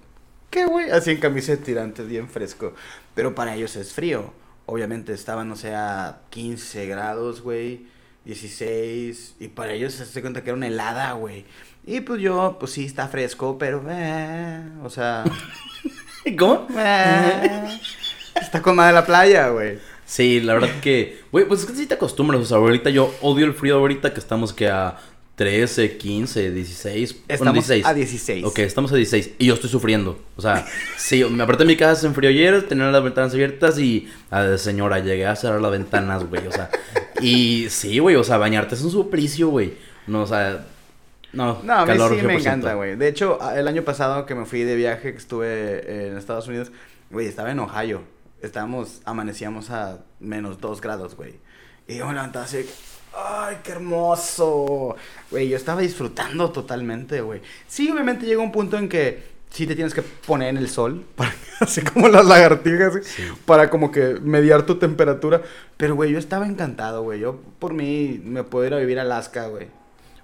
¿qué, güey? Así en camisa de tirantes, bien fresco. Pero para ellos es frío. Obviamente estaban, no sé, a 15 grados, güey. 16. Y para ellos se hace cuenta que era una helada, güey. Y pues yo, pues sí, está fresco, pero, eh, o sea, ¿Cómo? eh, está con madre la playa, güey. Sí, la verdad que, güey, pues es que sí te acostumbras. O sea, ahorita yo odio el frío ahorita que estamos que a 13, 15, 16. bueno, Estamos 16. a 16. Ok, estamos a 16 y yo estoy sufriendo. O sea, sí, me aparte de mi casa se enfrió ayer, tenía las ventanas abiertas y, a señora, llegué a cerrar las ventanas, güey. O sea, y sí, güey, o sea, bañarte es un suplicio, güey. No, o sea, no, No, a mí calor sí me 100%. encanta, güey. De hecho, el año pasado que me fui de viaje, que estuve en Estados Unidos, güey, estaba en Ohio. Estábamos, amanecíamos a menos dos grados, güey. Y yo me levantaba así, ¡ay, qué hermoso! Güey, yo estaba disfrutando totalmente, güey. Sí, obviamente llega un punto en que sí te tienes que poner en el sol, para, así como las lagartijas, para como que mediar tu temperatura. Pero, güey, yo estaba encantado, güey. Yo, por mí, me puedo ir a vivir a Alaska, güey.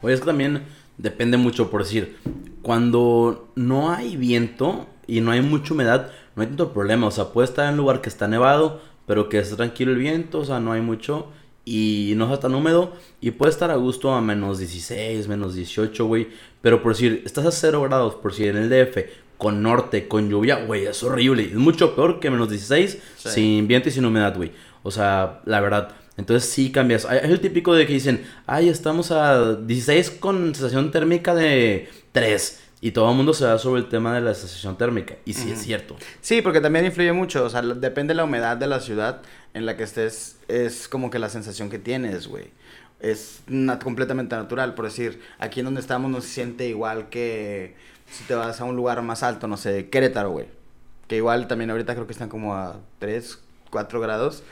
Oye, es que también depende mucho, por decir, cuando no hay viento y no hay mucha humedad, no hay tanto problema. O sea, puede estar en un lugar que está nevado, pero que está tranquilo el viento, o sea, no hay mucho y no está tan húmedo y puede estar a gusto a menos 16, menos 18, güey. Pero por decir, estás a 0 grados, por si en el DF, con norte, con lluvia, güey, es horrible. Es mucho peor que menos 16 sin viento y sin humedad, güey. O sea, la verdad. Entonces sí cambias. Es el típico de que dicen, ay, estamos a 16 con sensación térmica de 3. Y todo el mundo se da sobre el tema de la sensación térmica. Y sí es cierto. Sí, porque también influye mucho. O sea, depende de la humedad de la ciudad en la que estés. Es como que la sensación que tienes, güey. Es completamente natural. Por decir, aquí en donde estamos no se siente igual que si te vas a un lugar más alto, no sé, Querétaro, güey. Que igual también ahorita creo que están como a 3, 4 grados.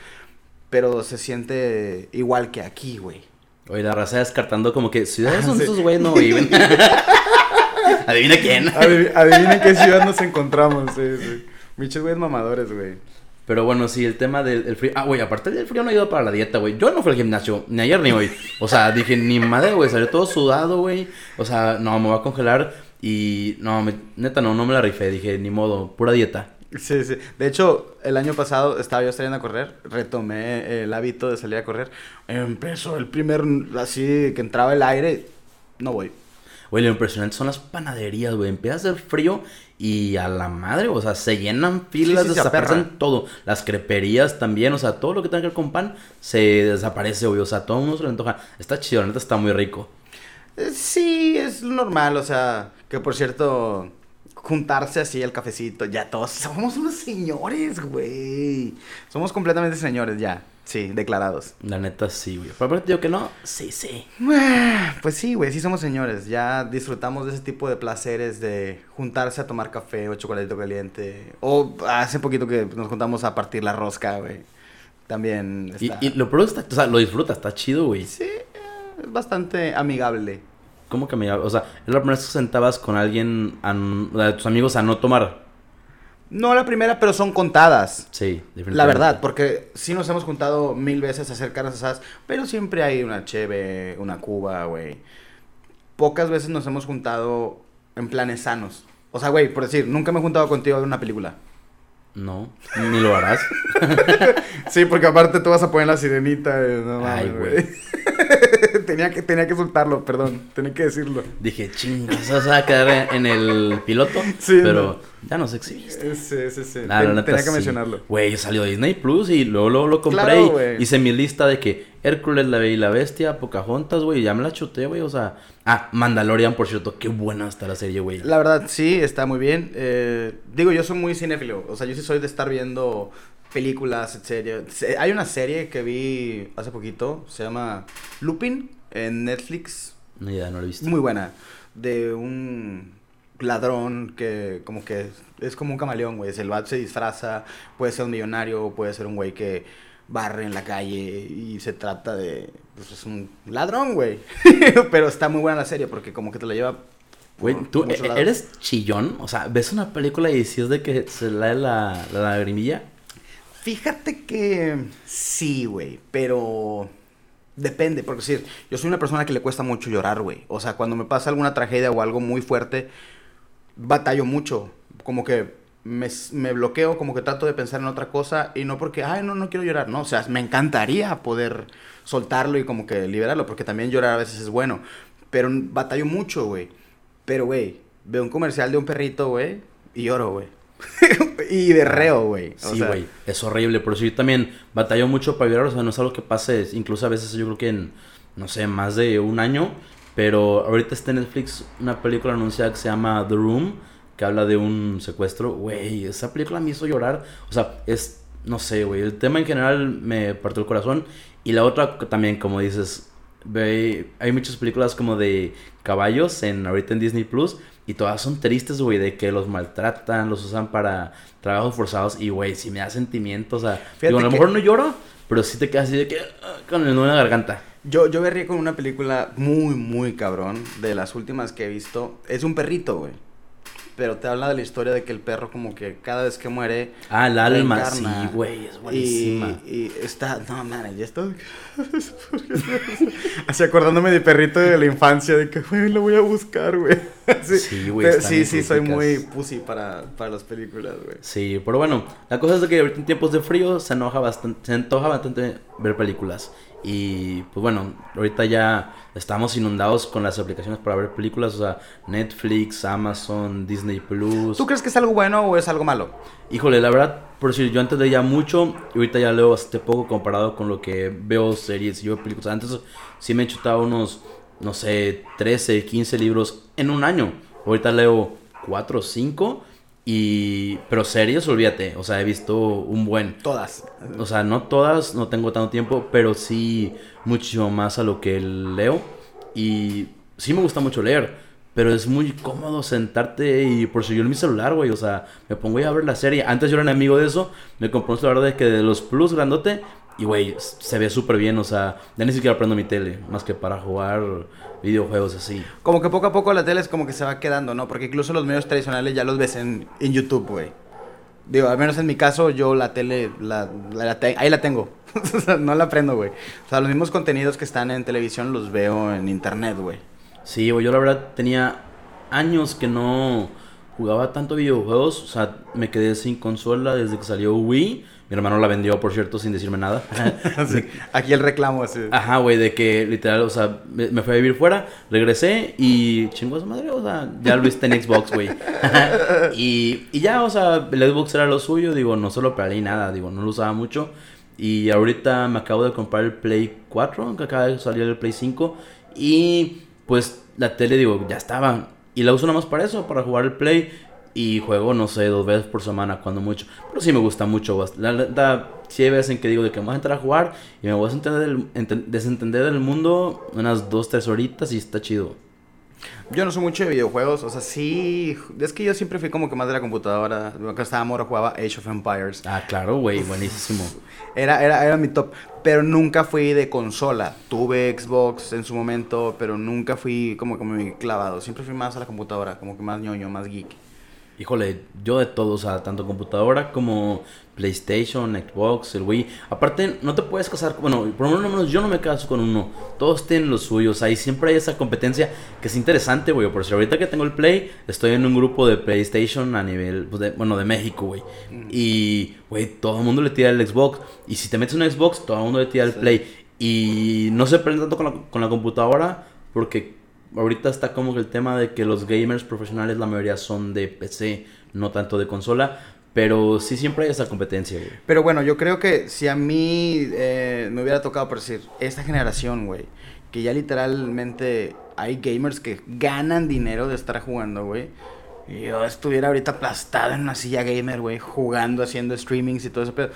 Pero se siente igual que aquí, güey. Oye, la raza descartando como que ciudades donde esos güeyes no viven. Adivina quién. adivina en qué ciudad nos encontramos. Sí, sí. Michos güeyes mamadores, güey. Pero bueno, sí, el tema del frío. Ah, güey, aparte del frío no ayuda para la dieta, güey. Yo no fui al gimnasio, ni ayer ni hoy. O sea, dije, ni madre, güey, salió todo sudado, güey. O sea, no, me voy a congelar. Y no, neta, no, no me la rifé. Dije, ni modo, pura dieta. Sí, sí. De hecho, el año pasado estaba yo saliendo a correr, retomé el hábito de salir a correr. Empezó el primer, así que entraba el aire, no voy. Güey, lo impresionante son las panaderías, güey. Empieza a hacer frío y a la madre, o sea, se llenan filas, desaparecen todo. Las creperías también, o sea, todo lo que tenga que ver con pan se desaparece, güey. O sea, todo el mundo se le antoja. Está chido, la neta está muy rico. Eh, sí, es normal, o sea, que por cierto, juntarse así el cafecito, ya todos somos unos señores, güey. Somos completamente señores ya. Sí, declarados. La neta sí, güey. Pero aparte digo que no, sí, sí. Pues sí, güey, sí somos señores. Ya disfrutamos de ese tipo de placeres de juntarse a tomar café o chocolatito caliente. O hace poquito que nos juntamos a partir la rosca, güey. También está... y, lo peor está, o sea, lo disfruta, está chido, güey. Sí, es bastante amigable. ¿Cómo que amigable? O sea, es la primera vez que sentabas con alguien, de tus amigos, a no tomar. No la primera, pero son contadas. Sí, definitivamente. La verdad, porque sí nos hemos juntado mil veces a hacer carnes asadas, pero siempre hay una cheve, una cuba, güey. Pocas veces nos hemos juntado en planes sanos. O sea, güey, por decir, nunca me he juntado contigo a ver una película. No, ni lo harás. sí, porque aparte tú vas a poner la sirenita. No, Ay, güey. Tenía, que, tenía que soltarlo, perdón. Tenía que decirlo. Dije, chingas, vas a quedar en el piloto. Sí. Pero ya nos exhibiste. Sí, sí, sí. tenía que mencionarlo. Güey, salió Disney Plus y luego, lo compré y hice mi lista de que Hércules, la Bella y la Bestia, Pocahontas, güey, ya me la chuté, güey, o sea... Ah, Mandalorian, por cierto, qué buena está la serie, güey. La verdad, sí, está muy bien. Eh, digo, yo soy muy cinéfilo, o sea, yo sí soy de estar viendo películas, series. Hay una serie que vi hace poquito, se llama Lupin, en Netflix. No, ya no la he visto. Muy buena, de un ladrón que como que es como un camaleón, güey. El vato se disfraza, puede ser un millonario, puede ser un güey que barre en la calle y se trata de... Pues es un ladrón, güey. Pero está muy buena la serie porque como que te la lleva... Güey, ¿tú e-, eres chillón? O sea, ¿ves una película y dices de que se le la, la lagrimilla? Fíjate que sí, güey, pero depende, porque decir, yo soy una persona que le cuesta mucho llorar, güey. O sea, cuando me pasa alguna tragedia o algo muy fuerte, batallo mucho. Como que me, bloqueo, como que trato de pensar en otra cosa y no porque, ay, no, no quiero llorar, no, o sea, me encantaría poder soltarlo y como que liberarlo, porque también llorar a veces es bueno, pero batallo mucho, güey. Pero, güey, veo un comercial de un perrito, güey, y lloro, güey. y berreo, güey. Sí, güey, es horrible, por eso yo también batallo mucho para llorar, o sea, no es algo que pase, incluso a veces yo creo que en, no sé, más de un año, pero ahorita está en Netflix una película anunciada que se llama The Room, que habla de un secuestro, güey, esa película me hizo llorar. O sea, es, no sé, güey, el tema en general me partió el corazón. Y la otra también, como dices, ve, hay muchas películas como de caballos en ahorita en Disney Plus. Y todas son tristes, güey, de que los maltratan, los usan para trabajos forzados. Y, güey, si me da sentimientos, o sea, digo, a lo mejor no lloro, pero sí te quedas así de que ah, con el nudo en la garganta. Yo, yo me con una película muy, muy cabrón, de las últimas que he visto. Es un perrito, güey pero te habla de la historia de que el perro como que cada vez que muere... Ah, el alma, sí, güey, es buenísima. Y, está, no, man, ya estoy... Así acordándome de perrito de la infancia, de que, güey, lo voy a buscar, güey. sí, güey. Sí, sí, soy muy pussy para, para las películas, güey. Sí, pero bueno, la cosa es de que ahorita en tiempos de frío se enoja bastante, se antoja bastante ver películas. Y pues bueno, ahorita ya estamos inundados con las aplicaciones para ver películas, o sea, Netflix, Amazon, Disney Plus. ¿Tú crees que es algo bueno o es algo malo? Híjole, la verdad, por decir, yo antes leía mucho y ahorita ya leo bastante poco comparado con lo que veo series y veo películas. Antes sí me he chutado unos, no sé, 13, 15 libros en un año. Ahorita leo 4 o 5 y, pero series, olvídate, o sea, he visto un buen. Todas. O sea, no todas, no tengo tanto tiempo, pero sí muchísimo más a lo que leo. Y sí me gusta mucho leer, pero es muy cómodo sentarte y por si yo en mi celular, güey, o sea, me pongo a ver la serie. Antes yo era enemigo de eso, me compré un celular de que de los Plus grandote y, güey, se ve súper bien, o sea, ya ni siquiera prendo mi tele, más que para jugar videojuegos así. Como que poco a poco la tele es como que se va quedando, ¿no? Porque incluso los medios tradicionales ya los ves en, en YouTube, güey. Digo, al menos en mi caso, yo la tele, la, ahí la tengo. no la prendo, güey. O sea, los mismos contenidos que están en televisión los veo en internet, güey. Sí, güey, yo la verdad tenía años que no jugaba tanto videojuegos. O sea, me quedé sin consola desde que salió Wii. Mi hermano la vendió, por cierto, sin decirme nada. aquí el reclamo así. Ajá, güey, de que literal, o sea, me, fui a vivir fuera, regresé y chingó a su madre, o sea, ya lo viste en Xbox, güey. y, y ya, o sea, el Xbox era lo suyo, digo, no solo para ni nada, digo, no lo usaba mucho. Y ahorita me acabo de comprar el Play 4, aunque acaba de salir el Play 5. Y pues la tele, digo, ya estaba. Y la uso nada más para eso, para jugar el Play. Y juego, no sé, dos veces por semana, cuando mucho. Pero sí me gusta mucho. La verdad, sí hay veces en que digo de que me voy a entrar a jugar y me voy a desentender desentender del mundo unas dos, tres horitas y está chido. Yo no soy mucho de videojuegos, o sea, sí. Es que yo siempre fui como que más de la computadora. Cuando estaba moro jugaba Age of Empires. Ah, claro, güey, buenísimo. Era, era, era mi top. Pero nunca fui de consola. Tuve Xbox en su momento, pero nunca fui como que muy clavado. Siempre fui más a la computadora, como que más ñoño, más geek. Híjole, yo de todo, o sea, tanto computadora como PlayStation, Xbox, el Wii. Aparte, no te puedes casar, bueno, por lo menos yo no me caso con uno. Todos tienen los suyos, ahí siempre hay esa competencia que es interesante, güey. Por si ahorita que tengo el Play, estoy en un grupo de PlayStation a nivel, pues, bueno, de México, güey. Mm. Y, güey, todo el mundo le tira el Xbox. Y si te metes en un Xbox, todo el mundo le tira el Play. Y no se prende tanto con la, con la computadora porque ahorita está como que el tema de que los gamers profesionales la mayoría son de PC, no tanto de consola. Pero sí siempre hay esa competencia, güey. Pero bueno, yo creo que si a mí eh, me hubiera tocado por decir, esta generación, güey, que ya literalmente hay gamers que ganan dinero de estar jugando, güey. Yo estuviera ahorita aplastado en una silla gamer, güey, jugando, haciendo streamings y todo eso, pero...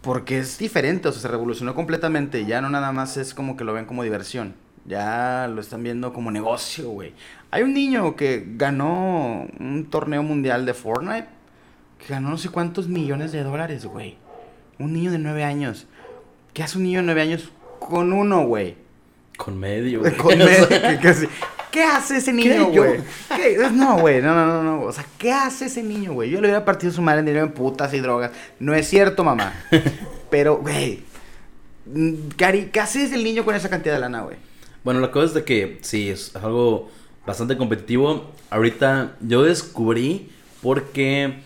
Porque es diferente, o sea, se revolucionó completamente. Ya no nada más es como que lo ven como diversión. Ya lo están viendo como negocio, güey. Hay un niño que ganó un torneo mundial de Fortnite. Que ganó no sé cuántos millones de dólares, güey. Un niño de nueve años. ¿Qué hace un niño de nueve años con uno, güey? Con medio, güey. Con medio. ¿Qué, hace ese niño, güey? No, güey, no, no, no, no. O sea, ¿qué hace ese niño, güey? Yo le hubiera partido su madre en dinero en putas y drogas. No es cierto, mamá. Pero, güey. Cari, ¿qué hace ese niño con esa cantidad de lana, güey? Bueno, la cosa es de que sí, es algo bastante competitivo. Ahorita yo descubrí porque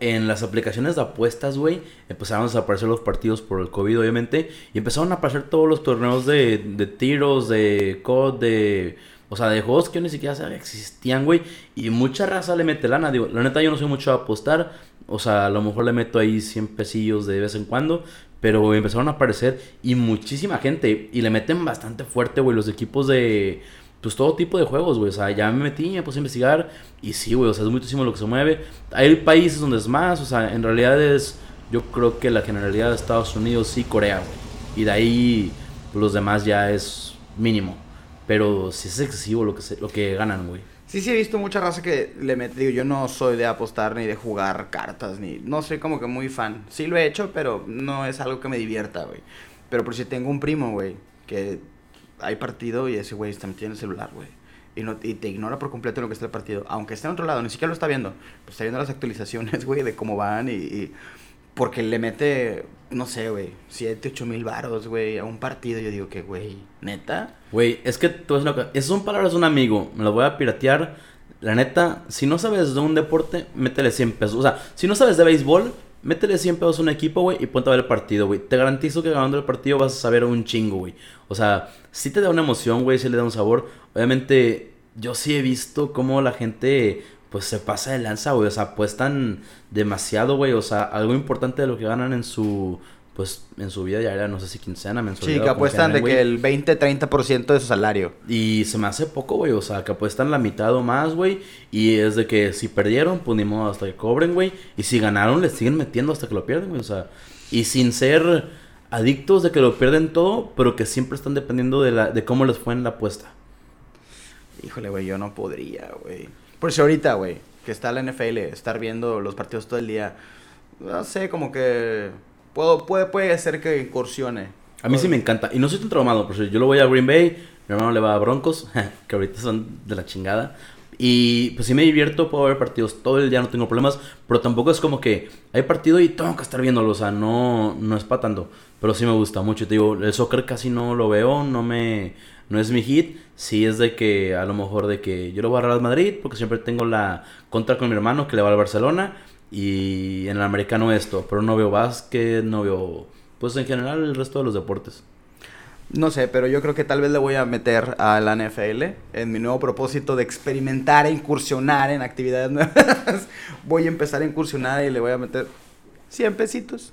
en las aplicaciones de apuestas, güey, empezaron a desaparecer los partidos por el COVID, obviamente, y empezaron a aparecer todos los torneos de, de tiros, de COD, de... O sea, de juegos que yo ni siquiera sabía existían, güey. Y mucha raza le mete lana. Digo, la neta yo no soy mucho a apostar. O sea, a lo mejor le meto ahí 100 pesillos de vez en cuando. Pero empezaron a aparecer y muchísima gente. Y le meten bastante fuerte, güey, los equipos de. Pues todo tipo de juegos, güey. O sea, ya me metí, me puse a investigar. Y sí, güey, o sea, es muchísimo lo que se mueve. Hay países donde es más. O sea, en realidad es. Yo creo que la generalidad de Estados Unidos sí, Corea, güey. Y de ahí, los demás ya es mínimo. Pero sí es excesivo lo que, se, lo que ganan, güey. Sí, sí, he visto mucha raza que le mete. Digo, yo no soy de apostar ni de jugar cartas, ni. No soy como que muy fan. Sí lo he hecho, pero no es algo que me divierta, güey. Pero por si tengo un primo, güey, que hay partido y ese güey está metido en el celular, güey. Y, no, y te ignora por completo lo que está el partido. Aunque esté en otro lado, ni siquiera lo está viendo. Pues está viendo las actualizaciones, güey, de cómo van y porque le mete, no sé, güey, 7, 8 mil varos, güey, a un partido. Yo digo que, güey, ¿neta? Güey, es que tú es lo que... Esas son palabras de un amigo. Me las voy a piratear la neta, si no sabes de un deporte, métele 100 pesos. O sea, si no sabes de béisbol, métele 100 pesos a un equipo, güey, y ponte a ver el partido, güey. Te garantizo que ganando el partido vas a saber un chingo, güey. O sea, sí te da una emoción, güey, sí le da un sabor. Obviamente, yo sí he visto cómo la gente, pues, se pasa de lanza, güey. O sea, apuestan demasiado, güey. O sea, algo importante de lo que ganan en su pues en su vida diaria, no sé si quincena, mensualidad. Sí, que apuestan de que el 20-30% de su salario. Y se me hace poco, güey, o sea, que apuestan la mitad o más, güey. Y es de que si perdieron, pues ni modo hasta que cobren, güey. Y si ganaron, les siguen metiendo hasta que lo pierden, güey, o sea. Y sin ser adictos de que lo pierden todo, pero que siempre están dependiendo de, la, de cómo les fue en la apuesta. Híjole, güey, yo no podría, güey. Por si ahorita, güey, que está la NFL, estar viendo los partidos todo el día, no sé, como que Puedo, puede, puede ser que incursione. A mí sí me encanta. Y no soy tan traumado, porque yo lo voy a Green Bay, mi hermano le va a Broncos, que ahorita son de la chingada. Y pues sí me divierto, puedo ver partidos todo el día, no tengo problemas, pero tampoco es como que hay partido y tengo que estar viéndolo, o sea, no, no es para tanto, pero sí me gusta mucho. Te digo, el soccer casi no lo veo, no me, no es mi hit, sí es de que a lo mejor de que yo lo voy a Real Madrid, porque siempre tengo la contra con mi hermano que le va al Barcelona, y en el americano esto, pero no veo básquet, no veo, pues en general el resto de los deportes. No sé, pero yo creo que tal vez le voy a meter a la NFL en mi nuevo propósito de experimentar e incursionar en actividades nuevas. voy a empezar a incursionar y le voy a meter 100 pesitos.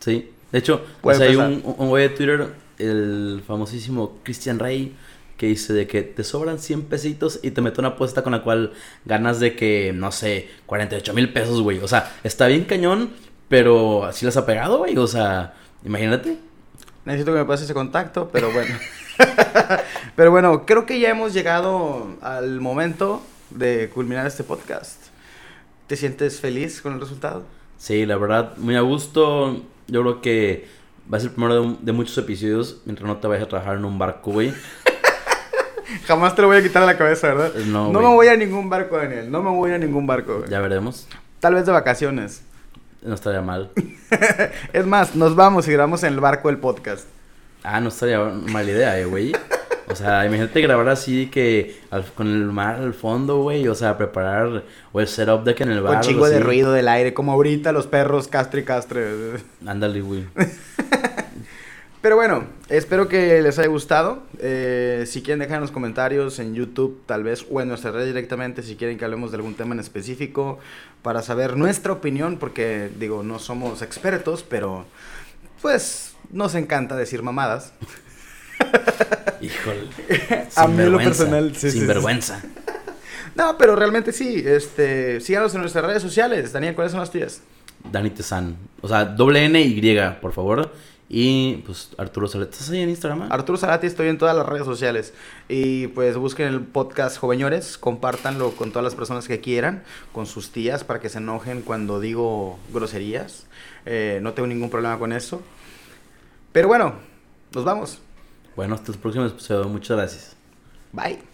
Sí, de hecho, pues hay un, un güey de Twitter, el famosísimo Christian Rey, que dice de que te sobran 100 pesitos y te meto una apuesta con la cual ganas de que, no sé, 48 mil pesos, güey. O sea, está bien cañón, pero así las ha pegado, güey. O sea, imagínate. Necesito que me pases ese contacto, pero bueno. pero bueno, creo que ya hemos llegado al momento de culminar este podcast. ¿Te sientes feliz con el resultado? Sí, la verdad, muy a gusto. Yo creo que va a ser el primero de, de muchos episodios mientras no te vayas a trabajar en un barco, güey. Jamás te lo voy a quitar de la cabeza, ¿verdad? No, no me voy a ningún barco, Daniel. No me voy a ningún barco. Ya veremos. Tal vez de vacaciones. No estaría mal. es más, nos vamos y grabamos en el barco el podcast. Ah, no estaría mala idea, eh, güey. O sea, imagínate grabar así que con el mar al fondo, güey. O sea, preparar o el setup de que en el bar. Con chingo de ruido del aire, como ahorita los perros castre y castre. Ándale, güey. Pero bueno, espero que les haya gustado. Eh, si quieren dejar en los comentarios en YouTube, tal vez, o en nuestra red directamente, si quieren que hablemos de algún tema en específico, para saber nuestra opinión, porque digo, no somos expertos, pero pues nos encanta decir mamadas. Híjole. A mí lo personal, sí, Sin vergüenza. No, pero realmente sí. Este, síganos en nuestras redes sociales. Daniel, ¿cuáles son las tuyas? Dani Tezan. O sea, doble N Y, por favor. Y pues Arturo Salati, ¿estás ahí en Instagram? Arturo Salati, estoy en todas las redes sociales. Y pues busquen el podcast Joveñores, compártanlo con todas las personas que quieran, con sus tías para que se enojen cuando digo groserías. Eh, no tengo ningún problema con eso. Pero bueno, nos vamos. Bueno, hasta el próximo episodio. Muchas gracias. Bye.